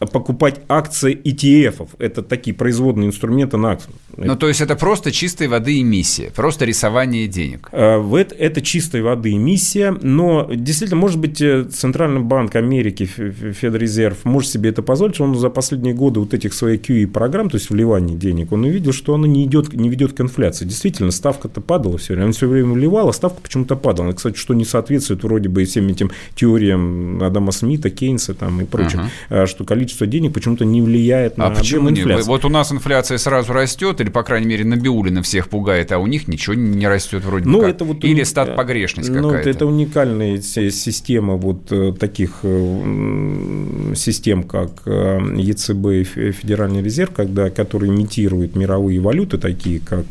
покупать акции ETF. Это такие производные инструменты на акции. Ну, то есть это просто чистой воды эмиссия, просто рисование денег. А, это, это чистой воды эмиссия, но действительно, может быть, э, Центральный банк Америки, Федрезерв, может себе это позволить. Он за последние годы вот этих своих QE-программ, то есть вливания денег, он увидел, что оно не, идет, не ведет к инфляции. Действительно, ставка-то падала все время. Он все время вливал, а ставка почему-то падала. Кстати, что не соответствует вроде бы всем этим теориям Адама Смита, Кейнса там, и прочим, uh-huh. что количество количество денег почему-то не влияет а на почему инфляцию. Вот у нас инфляция сразу растет, или, по крайней мере, Набиулина всех пугает, а у них ничего не растет вроде ну, бы это вот Или стат погрешность ну, какая-то. Это уникальная система вот э, таких э, систем, как э, ЕЦБ и Федеральный резерв, когда, которые имитируют мировые валюты, такие как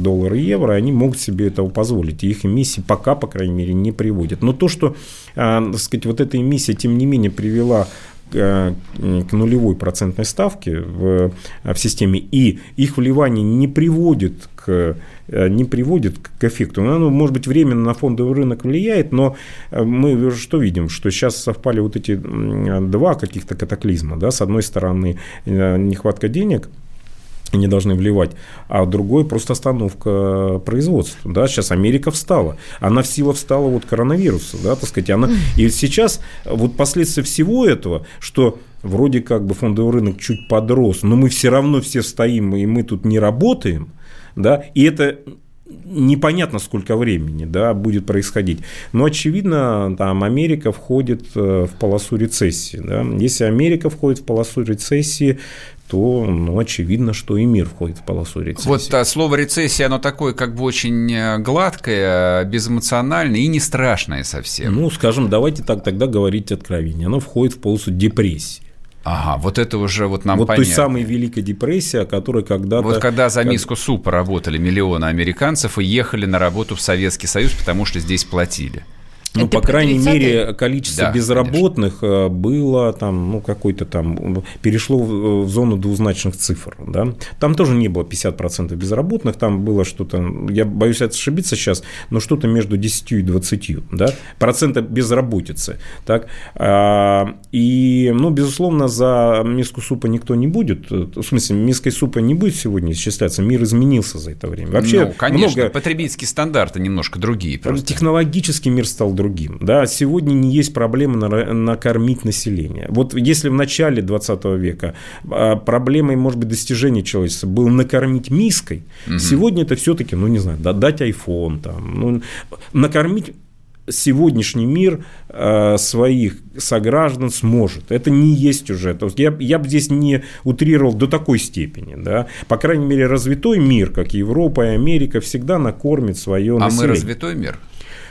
доллар и евро, они могут себе этого позволить. И их эмиссии пока, по крайней мере, не приводят. Но то, что, так сказать, вот эта эмиссия, тем не менее, привела Э, к нулевой процентной ставке в, в системе, и их вливание не приводит к э, не приводит к эффекту. Оно, может быть, временно на фондовый рынок влияет, но э, мы что видим? Что сейчас совпали вот эти два каких-то катаклизма. Да? С одной стороны, нехватка денег – не должны вливать, а другой просто остановка производства. Да? Сейчас Америка встала. Она в силу встала вот коронавируса. Да, так сказать, она... И сейчас вот последствия всего этого, что вроде как бы фондовый рынок чуть подрос, но мы все равно все стоим, и мы тут не работаем, да, и это непонятно, сколько времени да, будет происходить. Но, очевидно, там Америка входит э, в полосу рецессии. Да. Если Америка входит в полосу рецессии, то ну, очевидно, что и мир входит в полосу рецессии. Вот а, слово рецессия, оно такое как бы очень э, гладкое, безэмоциональное и не страшное совсем. Ну, скажем, давайте так тогда говорить откровение. Оно входит в полосу депрессии. Ага, вот это уже вот нам вот понятно. той самой Великой депрессии, о которой когда-то... Вот когда за миску супа работали миллионы американцев и ехали на работу в Советский Союз, потому что здесь платили. Ну, Это по крайней мере, количество да, безработных конечно. Э, было там, ну, какой-то там, перешло в зону двузначных цифр, да. Там тоже не было 50% безработных, там было что-то, я боюсь ошибиться сейчас, но что-то между 10 и 20, да, процента безработицы, так. А, и, ну, безусловно, за миску супа никто не будет, в смысле, миской супа не будет сегодня исчисляться, мир изменился за это время. Вообще, ну, конечно, много... потребительские стандарты немножко другие просто. Технологический мир стал другим другим. Да, сегодня не есть проблема накормить население. Вот если в начале 20 века а, проблемой, может быть, достижения человечества было накормить миской, угу. сегодня это все-таки, ну, не знаю, дать iPhone, там, ну, накормить сегодняшний мир э, своих сограждан сможет. Это не есть уже. То есть я, я бы здесь не утрировал до такой степени. Да? По крайней мере, развитой мир, как Европа и Америка, всегда накормит свое а население. А мы развитой мир?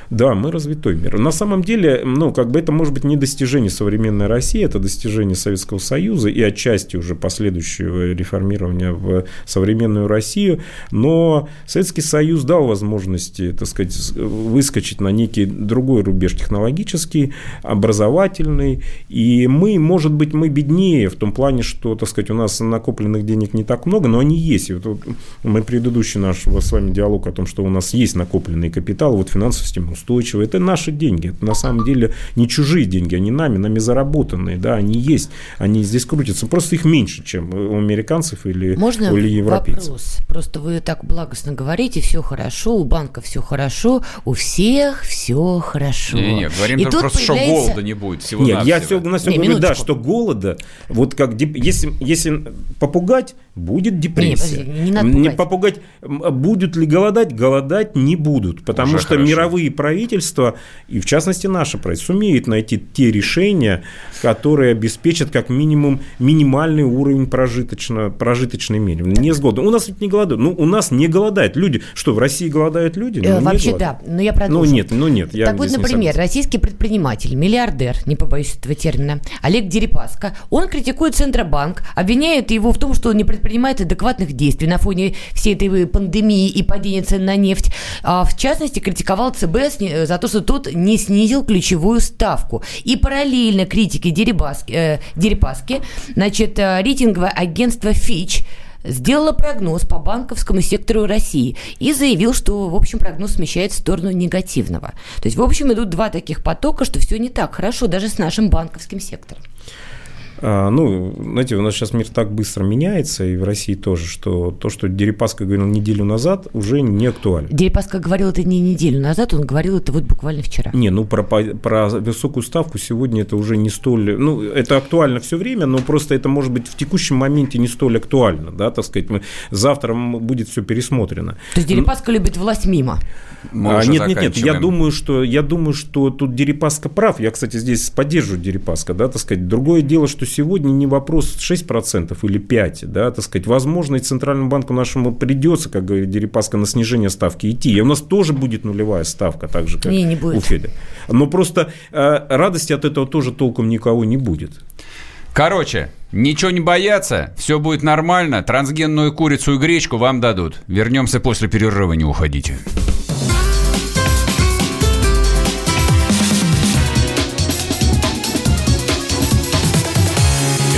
Да, мы развитой мир. На самом деле, ну, как бы это может быть не достижение современной России, это достижение Советского Союза и отчасти уже последующего реформирования в современную Россию, но Советский Союз дал возможности, так сказать, выскочить на некий другой рубеж технологический, образовательный, и мы, может быть, мы беднее в том плане, что, так сказать, у нас накопленных денег не так много, но они есть. И вот мы предыдущий наш с вами диалог о том, что у нас есть накопленный капитал, вот финансовая система устойчивые. Это наши деньги. Это на самом деле не чужие деньги, они нами, нами заработанные. Да, они есть, они здесь крутятся. Просто их меньше, чем у американцев или Можно у европейцев. вопрос? Просто вы так благостно говорите, все хорошо, у банка все хорошо, у всех все хорошо. Не, не, говорим И тут просто, появляется... что голода не будет всего Нет, я все, на все не, говорю, да, что голода, вот как, если, если попугать, будет депрессия. Не, не, надо не попугать, будут ли голодать, голодать не будут, потому Уже что хорошо. мировые правительство, и в частности наше правительство, сумеет найти те решения, которые обеспечат как минимум минимальный уровень прожиточно, прожиточной меры. Не сгода. У нас ведь не голодают. Ну, у нас не голодают люди. Что, в России голодают люди? Ну, Вообще голодают. да, но я продолжу. Ну нет, ну нет. Я так вот, например, российский предприниматель, миллиардер, не побоюсь этого термина, Олег Дерипаска, он критикует Центробанк, обвиняет его в том, что он не предпринимает адекватных действий на фоне всей этой пандемии и падения цен на нефть. А, в частности, критиковал ЦБ за то, что тот не снизил ключевую ставку. И параллельно критике Дерипаски, э, Дерипаски значит, э, рейтинговое агентство Fitch сделала прогноз по банковскому сектору России и заявил, что, в общем, прогноз смещает в сторону негативного. То есть, в общем, идут два таких потока, что все не так хорошо даже с нашим банковским сектором. А, ну, знаете, у нас сейчас мир так быстро меняется, и в России тоже, что то, что Дерипаска говорил неделю назад, уже не актуально. Дерипаска говорил это не неделю назад, он говорил это вот буквально вчера. Не, ну про, про высокую ставку сегодня это уже не столь... Ну, это актуально все время, но просто это может быть в текущем моменте не столь актуально, да, так сказать. Мы, завтра будет все пересмотрено. То есть Дерипаска ну, любит власть мимо? А, нет, нет, нет, я думаю, что, я думаю, что тут Дерипаска прав. Я, кстати, здесь поддерживаю Дерипаска, да, так сказать. Другое дело, что сегодня не вопрос 6% или 5%, да, так сказать. Возможно, и Центральному банку нашему придется, как говорит Дерипаска, на снижение ставки идти. И у нас тоже будет нулевая ставка, так же, как не, не будет. у Феда. Но просто э, радости от этого тоже толком никого не будет. Короче, ничего не бояться, все будет нормально, трансгенную курицу и гречку вам дадут. Вернемся после перерыва, не уходите.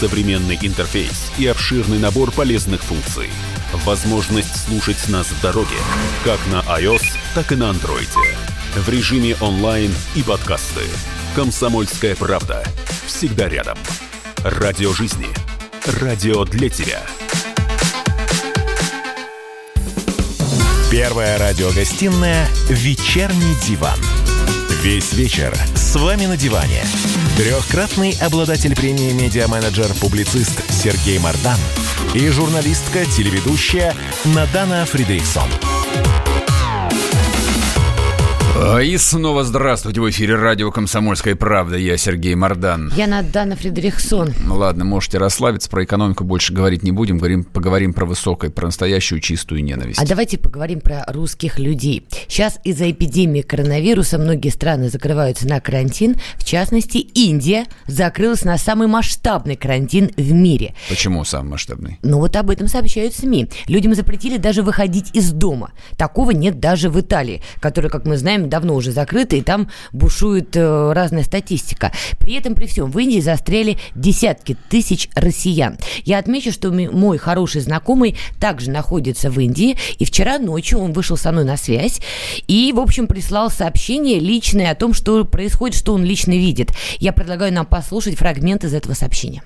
Современный интерфейс и обширный набор полезных функций – возможность слушать нас в дороге, как на iOS, так и на Android. В режиме онлайн и подкасты. «Комсомольская правда». Всегда рядом. Радио жизни. Радио для тебя. Первая радиогостинная «Вечерний диван». Весь вечер с вами на диване. Трехкратный обладатель премии «Медиа-менеджер-публицист» Сергей Мардан – и журналистка-телеведущая Надана Фридрихсон. А, и снова здравствуйте в эфире радио «Комсомольская правда». Я Сергей Мордан. Я Надана Фредериксон. Ну ладно, можете расслабиться. Про экономику больше говорить не будем. Говорим, поговорим про высокое, про настоящую чистую ненависть. А давайте поговорим про русских людей. Сейчас из-за эпидемии коронавируса многие страны закрываются на карантин. В частности, Индия закрылась на самый масштабный карантин в мире. Почему самый масштабный? Ну вот об этом сообщают СМИ. Людям запретили даже выходить из дома. Такого нет даже в Италии, которая, как мы знаем, давно уже закрыты, и там бушует э, разная статистика. При этом, при всем, в Индии застряли десятки тысяч россиян. Я отмечу, что мой хороший знакомый также находится в Индии, и вчера ночью он вышел со мной на связь и, в общем, прислал сообщение личное о том, что происходит, что он лично видит. Я предлагаю нам послушать фрагмент из этого сообщения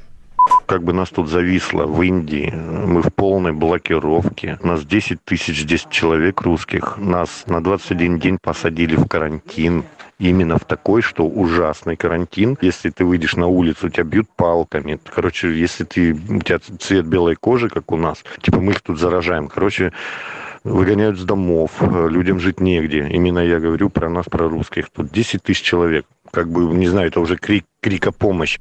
как бы нас тут зависло в Индии. Мы в полной блокировке. Нас 10 тысяч здесь человек русских. Нас на 21 день посадили в карантин. Именно в такой, что ужасный карантин. Если ты выйдешь на улицу, тебя бьют палками. Короче, если ты, у тебя цвет белой кожи, как у нас, типа мы их тут заражаем. Короче, выгоняют с домов, людям жить негде. Именно я говорю про нас, про русских. Тут 10 тысяч человек. Как бы, не знаю, это уже крик, крик о помощи.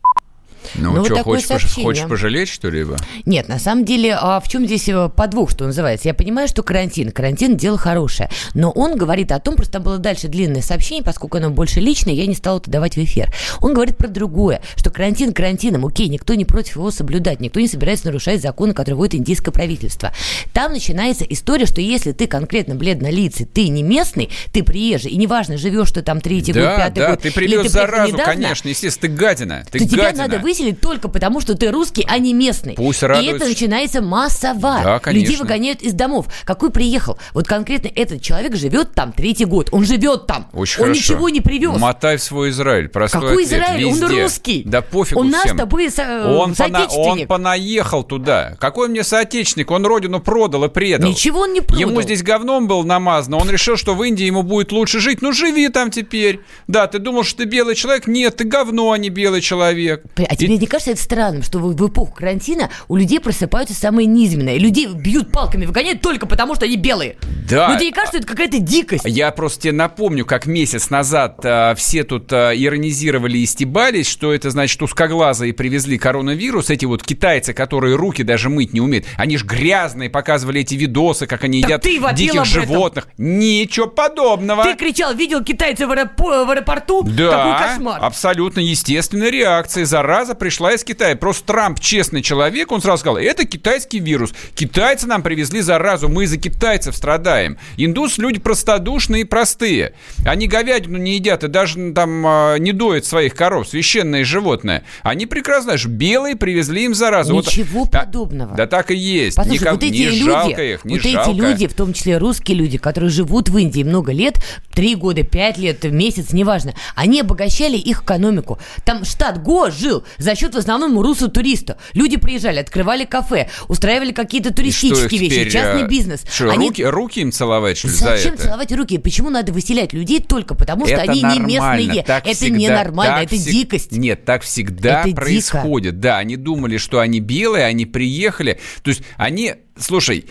Ну, ну что, вот хочешь, сообщение. хочешь пожалеть, что ли? Нет, на самом деле, а в чем здесь э, подвох, что называется? Я понимаю, что карантин, карантин – дело хорошее, но он говорит о том, просто там было дальше длинное сообщение, поскольку оно больше личное, я не стала это давать в эфир. Он говорит про другое, что карантин карантином, окей, никто не против его соблюдать, никто не собирается нарушать законы, которые вводит индийское правительство. Там начинается история, что если ты конкретно бледнолицый, ты не местный, ты приезжий, и неважно, живешь ты там третий да, год, пятый да, год, ты привез заразу, недавно, конечно, естественно, ты гадина, ты то гадина. тебя надо выселить только потому, что ты русский, а не местный. Пусть радуются. И это начинается массово. Да, конечно. Людей выгоняют из домов. Какой приехал? Вот конкретно этот человек живет там третий год. Он живет там. Очень он хорошо. ничего не привез. Мотай в свой Израиль. Простой Какой ответ. Израиль? Везде. Он русский. Да пофигу Он всем. наш с тобой со... он, пона... он понаехал туда. Какой мне соотечественник? Он родину продал и предал. Ничего он не продал. Ему здесь говном был намазано. Он решил, что в Индии ему будет лучше жить. Ну, живи там теперь. Да, ты думал, что ты белый человек? Нет, ты говно, а не белый человек. А тебе и... не кажется это странным, что в, эпоху карантина у людей просыпаются самые низменные? Людей бьют палками, выгоняют только потому, что они белые. Да. Людей кажется, это какая-то дикость. Я просто тебе напомню, как месяц назад а, все тут а, иронизировали и стебались, что это значит узкоглазые привезли коронавирус. Эти вот китайцы, которые руки даже мыть не умеют, они же грязные, показывали эти видосы, как они так едят диких животных. Ничего подобного. Ты кричал, видел китайца в, аэропо- в аэропорту? Да, Какой кошмар. абсолютно естественная реакция. Зараза пришла из Китая. Просто Трамп честный человек, он сразу сказал, это китайский вирус. Китайцы нам привезли заразу, мы из-за китайцев страдаем. Индус люди простодушные и простые. Они говядину не едят и даже там а, не доят своих коров, священное животное. Они прекрасно знаешь, белые привезли им заразу. Ничего вот, подобного. Да, да так и есть. Послушай, Никак, вот эти не люди, жалко их, не вот жалко. эти люди, в том числе русские люди, которые живут в Индии много лет, три года, пять лет, месяц, неважно, они обогащали их экономику. Там штат Гоа жил за счет в основном русу-туриста. Люди приезжали, открывали кафе, устраивали какие-то туристические вещи, теперь, частный а, бизнес. Что, они... руки, руки им целовать, что ли, Зачем за это? целовать руки? Почему надо выселять людей только потому, что это они нормально, не местные? так это всегда, ненормально, так это всег- дикость. Нет, так всегда Это дико. происходит. Да, они думали, что они белые, они приехали. То есть они, слушай,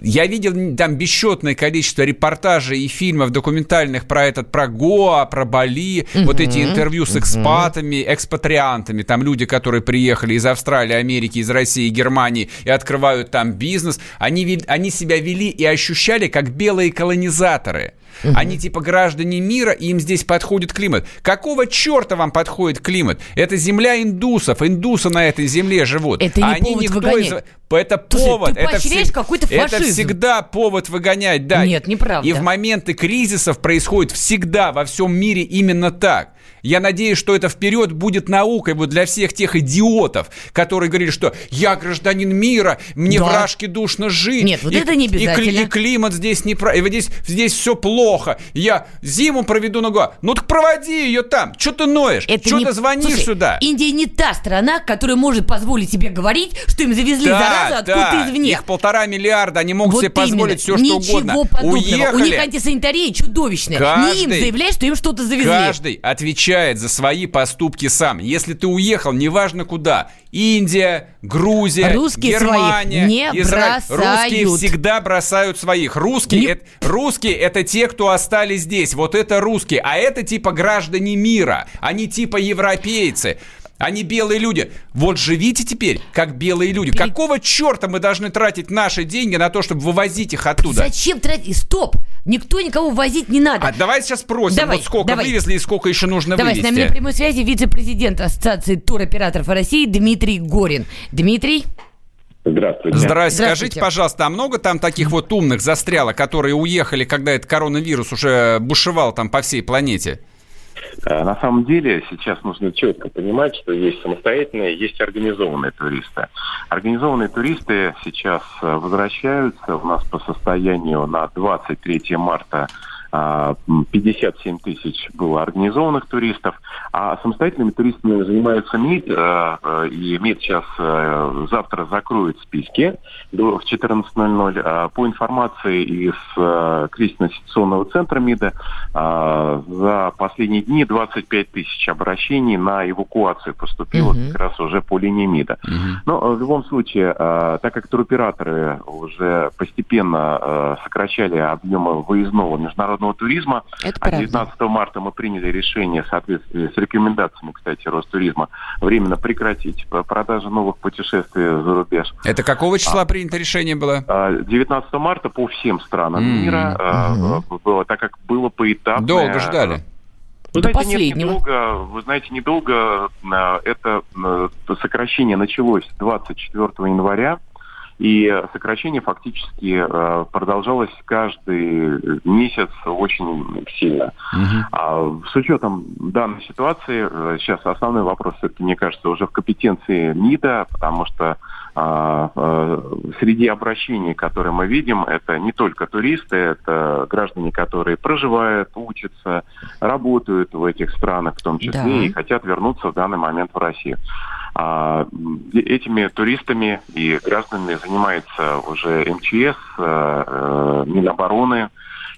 я видел там бесчетное количество репортажей и фильмов документальных про этот, про Гоа, про Бали, вот эти интервью с экспатами, экспатриантами, там люди, которые приехали из Австралии, Америки, из России, Германии и открывают там бизнес, они, они себя вели и ощущали как белые колонизаторы. Они типа граждане мира, и им здесь подходит климат. Какого черта вам подходит климат? Это земля индусов. Индусы на этой земле живут. Это не а они повод никто выгонять. из... Это Слушай, повод. ты это поощряешь всег- какой-то Это всегда повод выгонять, да. Нет, неправда. И в моменты кризисов происходит всегда во всем мире именно так. Я надеюсь, что это вперед будет наукой вот для всех тех идиотов, которые говорили, что я гражданин мира, мне Да. в Рашке душно жить. Нет, вот и, это не и обязательно. И, климат здесь не про... и вот здесь, здесь все плохо. Я зиму проведу на Гоа. Ну так проводи ее там. Че ты ноешь? Это Че не- ты звонишь Слушай, сюда? Индия не та страна, которая может позволить себе говорить, что им завезли заразу откуда-то извне. Их полтора миллиарда, они могут Вот себе позволить все, именно. что Ничего угодно. подобного. Уехали. У них антисанитария чудовищная. Не им Каждый- заявлять, что им что-то завезли. Каждый отвечает за свои поступки сам. Если ты уехал, неважно куда, Индия, Грузия, Русские Германия, своих не Израиль. Русские бросают. всегда бросают своих. Русские, Не- это, русские это те, кто остались здесь. Вот это русские. А это типа граждане мира. Они типа европейцы. Они белые люди. Вот живите теперь, как белые люди. Перед- Какого черта мы должны тратить наши деньги на то, чтобы вывозить их оттуда? Зачем тратить? Стоп! Никто никого возить не надо. А давай сейчас спросим, Давай, вот сколько давай. вывезли и сколько еще нужно Давай, с вывезти. нами на прямой связи вице-президент Ассоциации туроператоров России Дмитрий Горин. Дмитрий? Здравствуйте. Здрасте. Здравствуйте. Скажите, пожалуйста, а много там таких вот умных застряло, которые уехали, когда этот коронавирус уже бушевал там по всей планете? Э, На самом деле сейчас нужно четко понимать, что есть самостоятельные, есть организованные туристы. Организованные туристы сейчас э, возвращаются. У нас по состоянию на 23 марта 57 тысяч было организованных туристов, а самостоятельными туристами занимается МИД, э, э, и МИД сейчас э, завтра закроет списки до в 14.00. А, По информации из кризисно-ситуационного центра МИДа, а, за последние дни 25 тысяч обращений на эвакуацию поступило Мгм. как раз уже по линии МИДа. Но э, в любом случае, так как туроператоры уже постепенно сокращали объемы выездного международного туризма, Это а правда. 19 марта мы приняли решение в соответствии с рекомендациями, кстати, Ростуризма, временно прекратить продажу новых путешествий за рубеж. Это какого числа принято решение было? А, 19 марта по всем странам М, мира э, было, так как было поэтапно. Долго ждали. Вы До знаете, нет, последнего. недолго, вы знаете, недолго это сокращение началось 24 января. И сокращение фактически э, продолжалось каждый месяц очень сильно. Угу. А, с учетом данной ситуации, э, сейчас основной вопрос, все-таки, мне кажется, уже в компетенции МИДа, потому что а, а, среди обращений, которые мы видим, это не только туристы, это граждане, которые проживают, учатся, работают в этих странах в том числе да. и хотят вернуться в данный момент в Россию. А, этими туристами и гражданами занимается уже МЧС, э, Минобороны,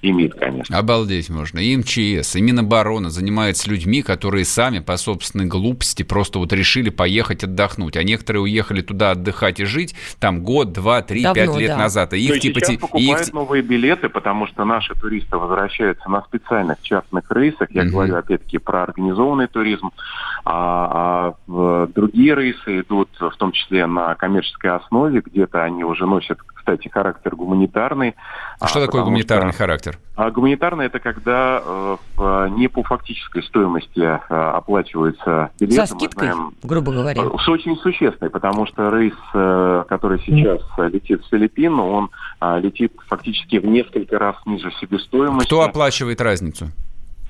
и МИД, конечно. Обалдеть можно. И МЧС, и Минобороны занимаются людьми, которые сами по собственной глупости просто вот решили поехать отдохнуть. А некоторые уехали туда отдыхать и жить там год, два, три, Давно, пять лет да. назад. И их, типа, сейчас покупают их... новые билеты, потому что наши туристы возвращаются на специальных частных рейсах. Я угу. говорю, опять-таки, про организованный туризм. А, а другие рейсы идут в том числе на коммерческой основе. Где-то они уже носят кстати, характер гуманитарный. А что такое гуманитарный что, характер? А гуманитарный это когда э, не по фактической стоимости э, оплачиваются билеты. Со скидкой, знаем, грубо говоря. Э, с очень существенной, потому что рейс, э, который сейчас mm. летит в Филиппин, он э, летит фактически в несколько раз ниже себестоимости. Кто оплачивает разницу?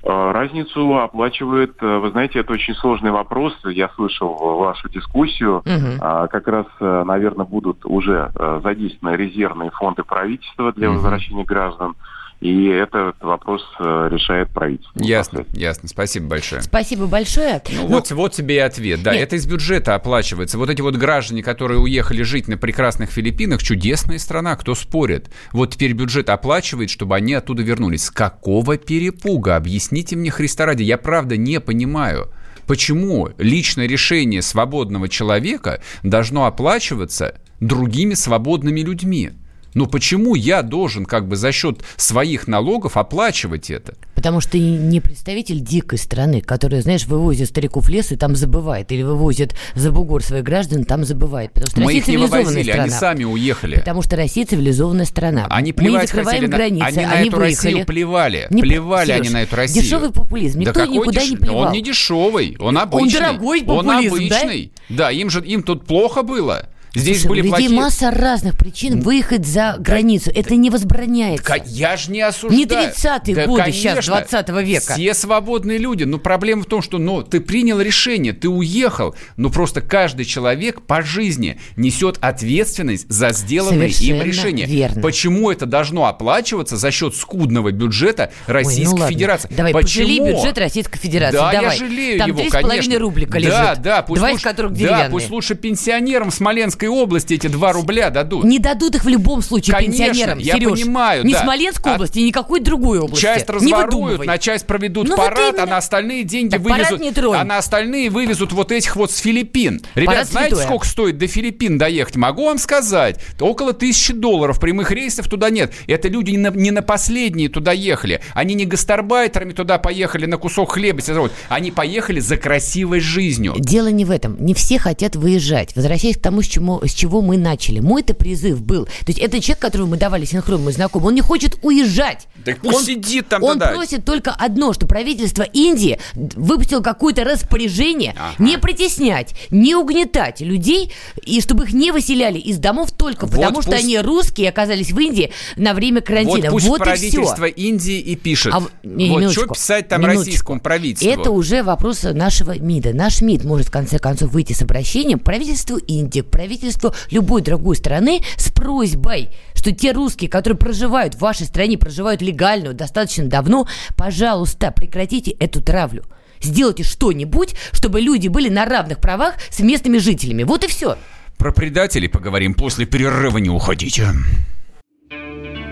Э, разницу оплачивает, э, вы знаете, это очень сложный вопрос. Я слышал вашу дискуссию. Угу. Как раз, э, наверное, будут уже задействованы резервные фонды правительства для угу. возвращения граждан. И этот вопрос э, решает правительство. Ясно, ясно. Спасибо большое. Спасибо большое. Ну, ну вот, вот тебе и ответ. Да, Нет. это из бюджета оплачивается. Вот эти вот граждане, которые уехали жить на прекрасных Филиппинах, чудесная страна, кто спорит. Вот теперь бюджет оплачивает, чтобы они оттуда вернулись. С какого перепуга? Объясните мне, Христа ради, я правда не понимаю. Почему личное решение свободного человека должно оплачиваться другими свободными людьми? Но почему я должен как бы за счет своих налогов оплачивать это? Потому что ты не представитель дикой страны, которая, знаешь, вывозит стариков в лес и там забывает, или вывозит за бугор своих граждан, там забывает. Потому что Мы Россия их не вывозили, страна. они сами уехали. Потому что Россия цивилизованная страна. Они плевать Мы закрываем границы, на, они на они эту выехали. Россию плевали. Не, плевали Сереж, они на эту Россию. Дешевый популизм, никто да никуда деш... не плевал. Он не дешевый, он обычный. Он дорогой популизм, Он обычный. Да, да им же им тут плохо было. Здесь Слушай, были у людей плохие... масса разных причин выехать за границу. Да, Это не возбраняется. Да, я же не осуждаю. Не 30-е да, годы конечно, сейчас, 20 века. Все свободные люди. Но проблема в том, что ну, ты принял решение, ты уехал. Но просто каждый человек по жизни несет ответственность за сделанное Совершенно им решение. Верно. Почему это должно оплачиваться за счет скудного бюджета Российской Ой, ну Федерации? Давай, Почему? пожалей бюджет Российской Федерации. Да, Давай. я жалею Там его, 3,5 рублика лежит. Да, да. Пусть Два лучше, из которых деревянные. Да, пусть лучше пенсионерам Смоленской Смоленской области эти 2 рубля дадут. Не дадут их в любом случае Конечно, пенсионерам, я Сереж. понимаю, Ни да. Смоленской а области, ни какой другой области. Часть разворуют, на часть проведут ну, парад, вот а на остальные деньги так вывезут. Не тронь. а на остальные вывезут вот этих вот с Филиппин. Ребят, парад знаете, святое. сколько стоит до Филиппин доехать? Могу вам сказать. Около тысячи долларов. Прямых рейсов туда нет. Это люди не на, не на последние туда ехали. Они не гастарбайтерами туда поехали на кусок хлеба. Они поехали за красивой жизнью. Дело не в этом. Не все хотят выезжать. Возвращаясь к тому, с, чему, с чего мы начали. Мой-то призыв был. То есть это человек, которому мы давали синхрон, мой знакомый, он не хочет уезжать. Так пусть он, сидит там Он тогда. просит только одно, что правительство Индии выпустило какое-то распоряжение ага. не притеснять, не угнетать людей, и чтобы их не выселяли из домов только вот потому, пусть... что они русские оказались в Индии на время карантина. Вот пусть вот правительство Индии и пишет. А, не, вот что писать там минуточку. российскому правительству? Это уже вопрос нашего МИДа. Наш МИД может в конце концов выйти с обращением к правительству Индии, к правительству любой другой страны с просьбой, что те русские, которые проживают в вашей стране, проживают легально, достаточно давно, пожалуйста, прекратите эту травлю. Сделайте что-нибудь, чтобы люди были на равных правах с местными жителями. Вот и все. Про предателей поговорим после перерыва, не уходите.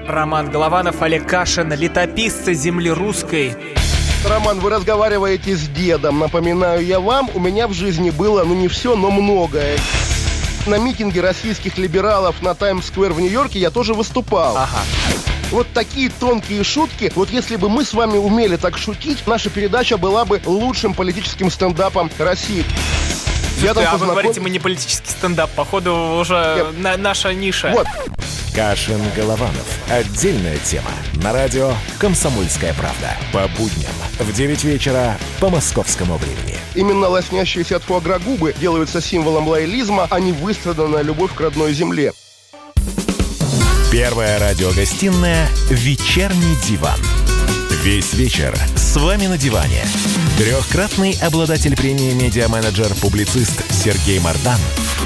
Роман Голованов, Олег Кашин, летописцы земли русской. Роман, вы разговариваете с дедом. Напоминаю я вам, у меня в жизни было, ну не все, но многое на митинге российских либералов на Таймс-сквер в Нью-Йорке я тоже выступал. Ага. Вот такие тонкие шутки, вот если бы мы с вами умели так шутить, наша передача была бы лучшим политическим стендапом России. Я там а познаком... вы говорите, мы не политический стендап. Походу, уже на, наша ниша. Вот. Кашин Голованов. Отдельная тема. На радио «Комсомольская правда». По будням в 9 вечера по московскому времени. Именно лоснящиеся от фуагра губы делаются символом лоялизма, а не выстраданная любовь к родной земле. Первая радиогостинная «Вечерний диван». Весь вечер с вами на диване. Трехкратный обладатель премии «Медиа-менеджер-публицист» Сергей Мардан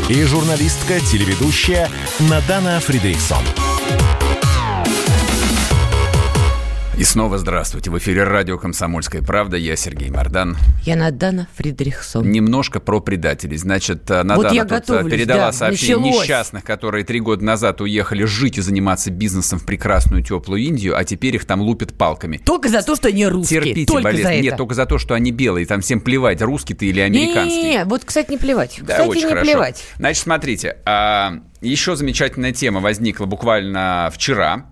и журналистка-телеведущая Надана Фридриксон. И снова здравствуйте. В эфире радио «Комсомольская правда». Я Сергей Мардан. Я Надана Фридрихсон. Немножко про предателей. Значит, Надана вот я тут готовлюсь, передала да, сообщение началось. несчастных, которые три года назад уехали жить и заниматься бизнесом в прекрасную теплую Индию, а теперь их там лупят палками. Только за то, что они русские. Терпите, только болезнь. За это. Нет, только за то, что они белые. Там всем плевать, русский ты или американский. Не, не, не, вот, кстати, не плевать. Да, кстати, очень не хорошо. плевать. Значит, смотрите. А, еще замечательная тема возникла буквально вчера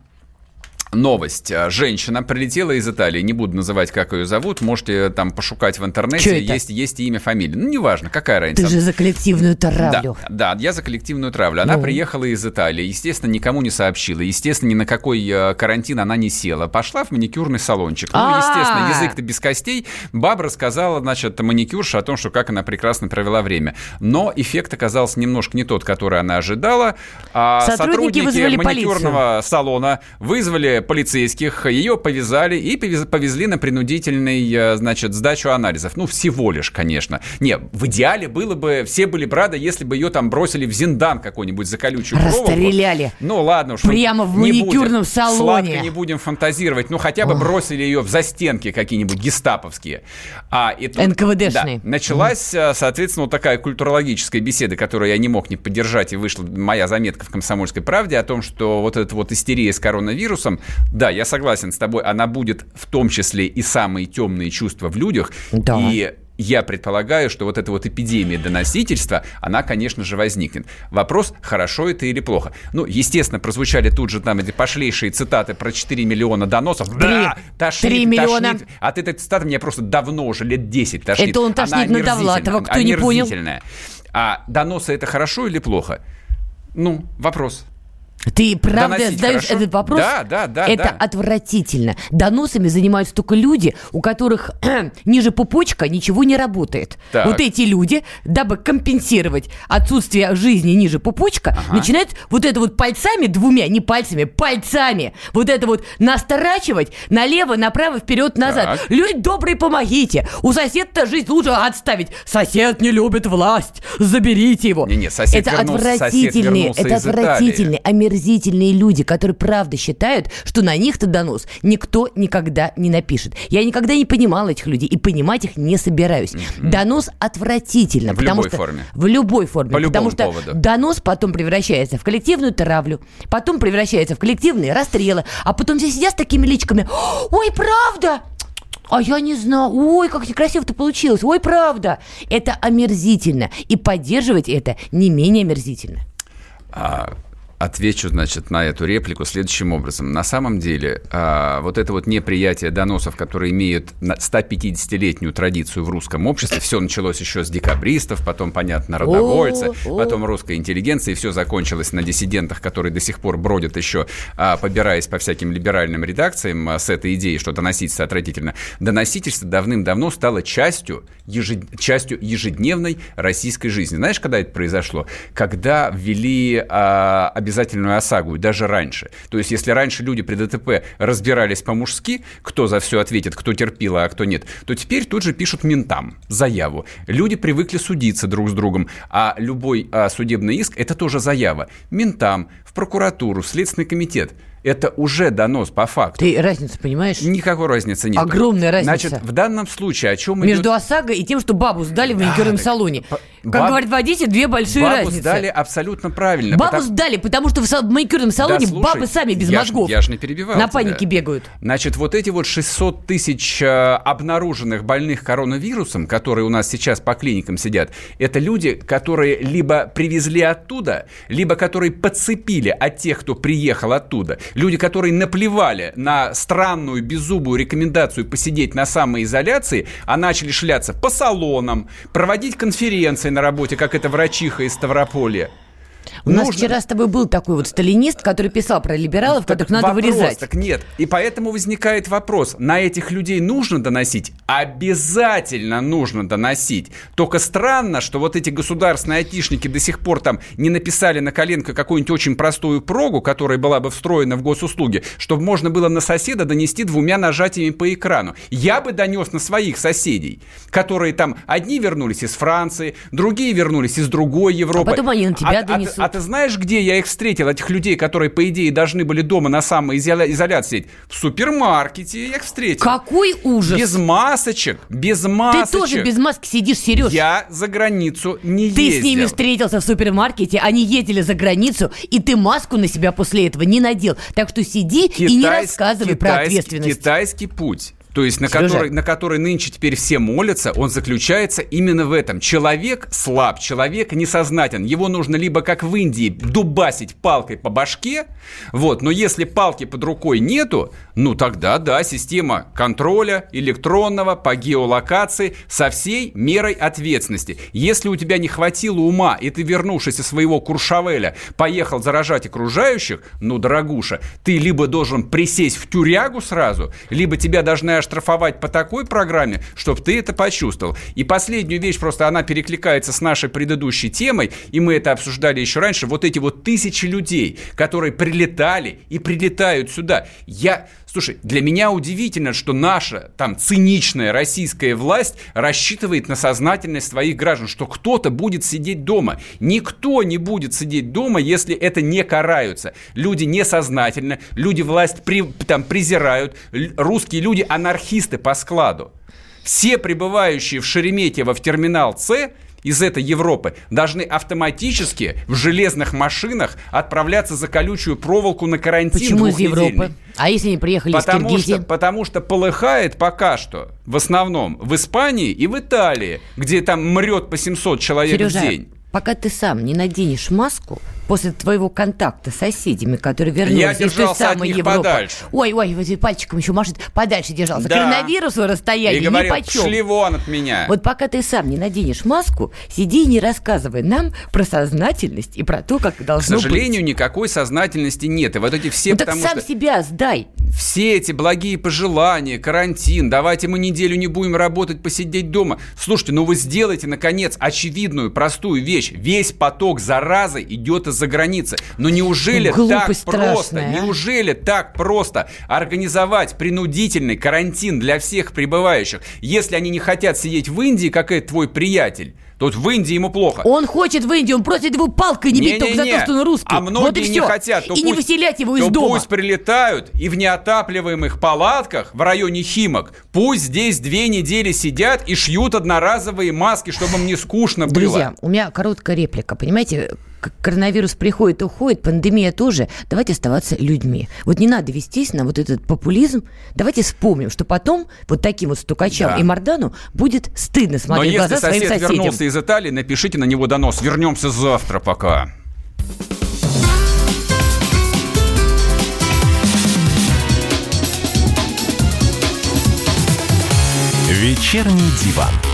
новость. А, женщина прилетела из Италии, не буду называть, как ее зовут, можете там пошукать в интернете, есть, есть имя, фамилия. Ну, неважно, какая разница. Ты же за коллективную травлю. Да, да я за коллективную травлю. Она ну. приехала из Италии, естественно, никому не сообщила, естественно, ни на какой э, карантин она не села. Пошла в маникюрный салончик. Ну, а. естественно, язык-то без костей. Баба рассказала, значит, маникюрша о том, что как она прекрасно провела время. Но эффект оказался немножко не тот, который она ожидала. А сотрудники, сотрудники маникюрного полицию. салона вызвали полицейских, ее повязали и повезли на принудительный, э, значит, сдачу анализов. Ну, всего лишь, конечно. Не, в идеале было бы, все были бы рады, если бы ее там бросили в зиндан какой-нибудь за колючую проволоку. Расстреляли. Ну, ладно уж. Прямо в маникюрном будем, салоне. Сладко не будем фантазировать. Ну, хотя бы Ох. бросили ее в застенки какие-нибудь гестаповские. А, и тут, НКВДшные. Да, началась, угу. соответственно, вот такая культурологическая беседа, которую я не мог не поддержать, и вышла моя заметка в «Комсомольской правде» о том, что вот эта вот истерия с коронавирусом да, я согласен с тобой, она будет в том числе и самые темные чувства в людях. Да. И я предполагаю, что вот эта вот эпидемия доносительства, она, конечно же, возникнет. Вопрос, хорошо это или плохо. Ну, естественно, прозвучали тут же там эти пошлейшие цитаты про 4 миллиона доносов. 3, да, тошнит, 3 миллиона. Тошнит. От этой цитаты меня просто давно уже лет 10 тошнит. Это он тошнит на Довлатова, кто не понял. А доносы это хорошо или плохо? Ну, вопрос. Ты правда Доносить задаешь хорошо? этот вопрос? Да, да, да. Это да. отвратительно. Доносами занимаются только люди, у которых ниже пупочка ничего не работает. Так. Вот эти люди, дабы компенсировать отсутствие жизни ниже пупочка, ага. начинают вот это вот пальцами, двумя, не пальцами, пальцами, вот это вот насторачивать налево, направо, вперед, назад. Так. Люди добрые, помогите. У соседа жизнь лучше отставить. Сосед не любит власть. Заберите его. Не, не, сосед это вернулся, отвратительные, сосед это отвратительные, омерзительные люди, которые правда считают, что на них-то донос никто никогда не напишет. Я никогда не понимала этих людей и понимать их не собираюсь. Mm-hmm. Донос отвратительно. В потому любой что, форме. В любой форме. По потому что поводу. донос потом превращается в коллективную травлю, потом превращается в коллективные расстрелы, а потом все сидят с такими личками. Ой, правда? А я не знаю. Ой, как красиво ты получилось. Ой, правда. Это омерзительно. И поддерживать это не менее омерзительно. А Отвечу, значит, на эту реплику следующим образом. На самом деле, а, вот это вот неприятие доносов, которые имеют 150-летнюю традицию в русском обществе, все началось еще с декабристов, потом, понятно, народовольцы, потом русская интеллигенция, и все закончилось на диссидентах, которые до сих пор бродят еще, а, побираясь по всяким либеральным редакциям а, с этой идеей, что доносительство отвратительно. Доносительство давным-давно стало частью, ежед... частью ежедневной российской жизни. Знаешь, когда это произошло? Когда ввели а, обязательную ОСАГО, даже раньше. То есть, если раньше люди при ДТП разбирались по-мужски, кто за все ответит, кто терпил, а кто нет, то теперь тут же пишут ментам заяву. Люди привыкли судиться друг с другом, а любой а, судебный иск – это тоже заява. Ментам, в прокуратуру, в Следственный комитет – это уже донос по факту. Ты разницу понимаешь? Никакой разницы нет. Огромная разница. Значит, в данном случае о чем Между идет... ОСАГО и тем, что бабу сдали в маникюрном да, салоне. Как баб... говорит водитель, две большие бабу разницы. сдали абсолютно правильно. Бабу потому... сдали, потому что в маникюрном салоне да, слушай, бабы сами без я мозгов. Ж, я же не перебивал На тебя. панике бегают. Значит, вот эти вот 600 тысяч э, обнаруженных больных коронавирусом, которые у нас сейчас по клиникам сидят, это люди, которые либо привезли оттуда, либо которые подцепили от тех, кто приехал оттуда. Люди, которые на наплевали на странную беззубую рекомендацию посидеть на самоизоляции, а начали шляться по салонам, проводить конференции на работе, как это врачиха из Ставрополья. У Нужно... нас вчера с тобой был такой вот сталинист, который писал про либералов, так которых надо вопрос, вырезать. Так нет. И поэтому возникает вопрос, на этих людей нужно доносить? Обязательно нужно доносить. Только странно, что вот эти государственные айтишники до сих пор там не написали на коленку какую-нибудь очень простую прогу, которая была бы встроена в госуслуги, чтобы можно было на соседа донести двумя нажатиями по экрану. Я бы донес на своих соседей, которые там одни вернулись из Франции, другие вернулись из другой Европы. А потом они на тебя а, донесут. А, ты знаешь, где я их встретил, этих людей, которые, по идее, должны были дома на самоизоляции В супермаркете я их встретил. Какой ужас! Без масочек, без масочек. Ты тоже без маски сидишь, Сереж. Я за границу не ты ездил. Ты с ними встретился в супермаркете, они ездили за границу, и ты маску на себя после этого не надел. Так что сиди Китайский, и не рассказывай про ответственность. Китайский путь то есть на который, на который нынче теперь все молятся, он заключается именно в этом. Человек слаб, человек несознателен. Его нужно либо, как в Индии, дубасить палкой по башке, вот, но если палки под рукой нету, ну тогда, да, система контроля электронного по геолокации со всей мерой ответственности. Если у тебя не хватило ума, и ты, вернувшись из своего Куршавеля, поехал заражать окружающих, ну, дорогуша, ты либо должен присесть в тюрягу сразу, либо тебя должны оштрафовать по такой программе, чтобы ты это почувствовал. И последнюю вещь, просто она перекликается с нашей предыдущей темой, и мы это обсуждали еще раньше, вот эти вот тысячи людей, которые прилетали и прилетают сюда. Я Слушай, для меня удивительно, что наша там циничная российская власть рассчитывает на сознательность своих граждан, что кто-то будет сидеть дома. Никто не будет сидеть дома, если это не караются. Люди несознательны, люди власть при, там презирают, русские люди анархисты по складу. Все прибывающие в Шереметьево в терминал С из этой Европы должны автоматически в железных машинах отправляться за колючую проволоку на карантин Почему из Европы? А если они приехали потому из Киргизии? Что, потому что полыхает пока что в основном в Испании и в Италии, где там мрет по 700 человек Сережа, в день. пока ты сам не наденешь маску, после твоего контакта с соседями, которые вернулись Я из той самой Европы. подальше. Ой, ой, вот пальчиком еще машет, подальше держался. Да. Коронавирусу расстояние и говорил, ни почем. шли вон от меня. Вот пока ты сам не наденешь маску, сиди и не рассказывай нам про сознательность и про то, как должно быть. К сожалению, быть. никакой сознательности нет. И вот эти все, ну, так сам что... себя сдай. Все эти благие пожелания, карантин, давайте мы неделю не будем работать, посидеть дома. Слушайте, ну вы сделайте, наконец, очевидную, простую вещь. Весь поток заразы идет из-за границы. Но неужели Глупость так страшная, просто, а? неужели так просто организовать принудительный карантин для всех прибывающих, если они не хотят сидеть в Индии, как это твой приятель? Тут в Индии ему плохо. Он хочет в Индию, он просит его палкой не, не бить не, только не. за то, что он русский. А многие вот и не хотят. То и пусть, не выселять его из то дома. пусть прилетают и в неотапливаемых палатках в районе Химок. Пусть здесь две недели сидят и шьют одноразовые маски, чтобы им не скучно было. Друзья, у меня короткая реплика. Понимаете, коронавирус приходит и уходит, пандемия тоже, давайте оставаться людьми. Вот не надо вестись на вот этот популизм. Давайте вспомним, что потом вот таким вот стукачам да. и Мардану будет стыдно смотреть Но в глаза своим соседям. если вернулся из Италии, напишите на него донос. Вернемся завтра пока. Вечерний диван.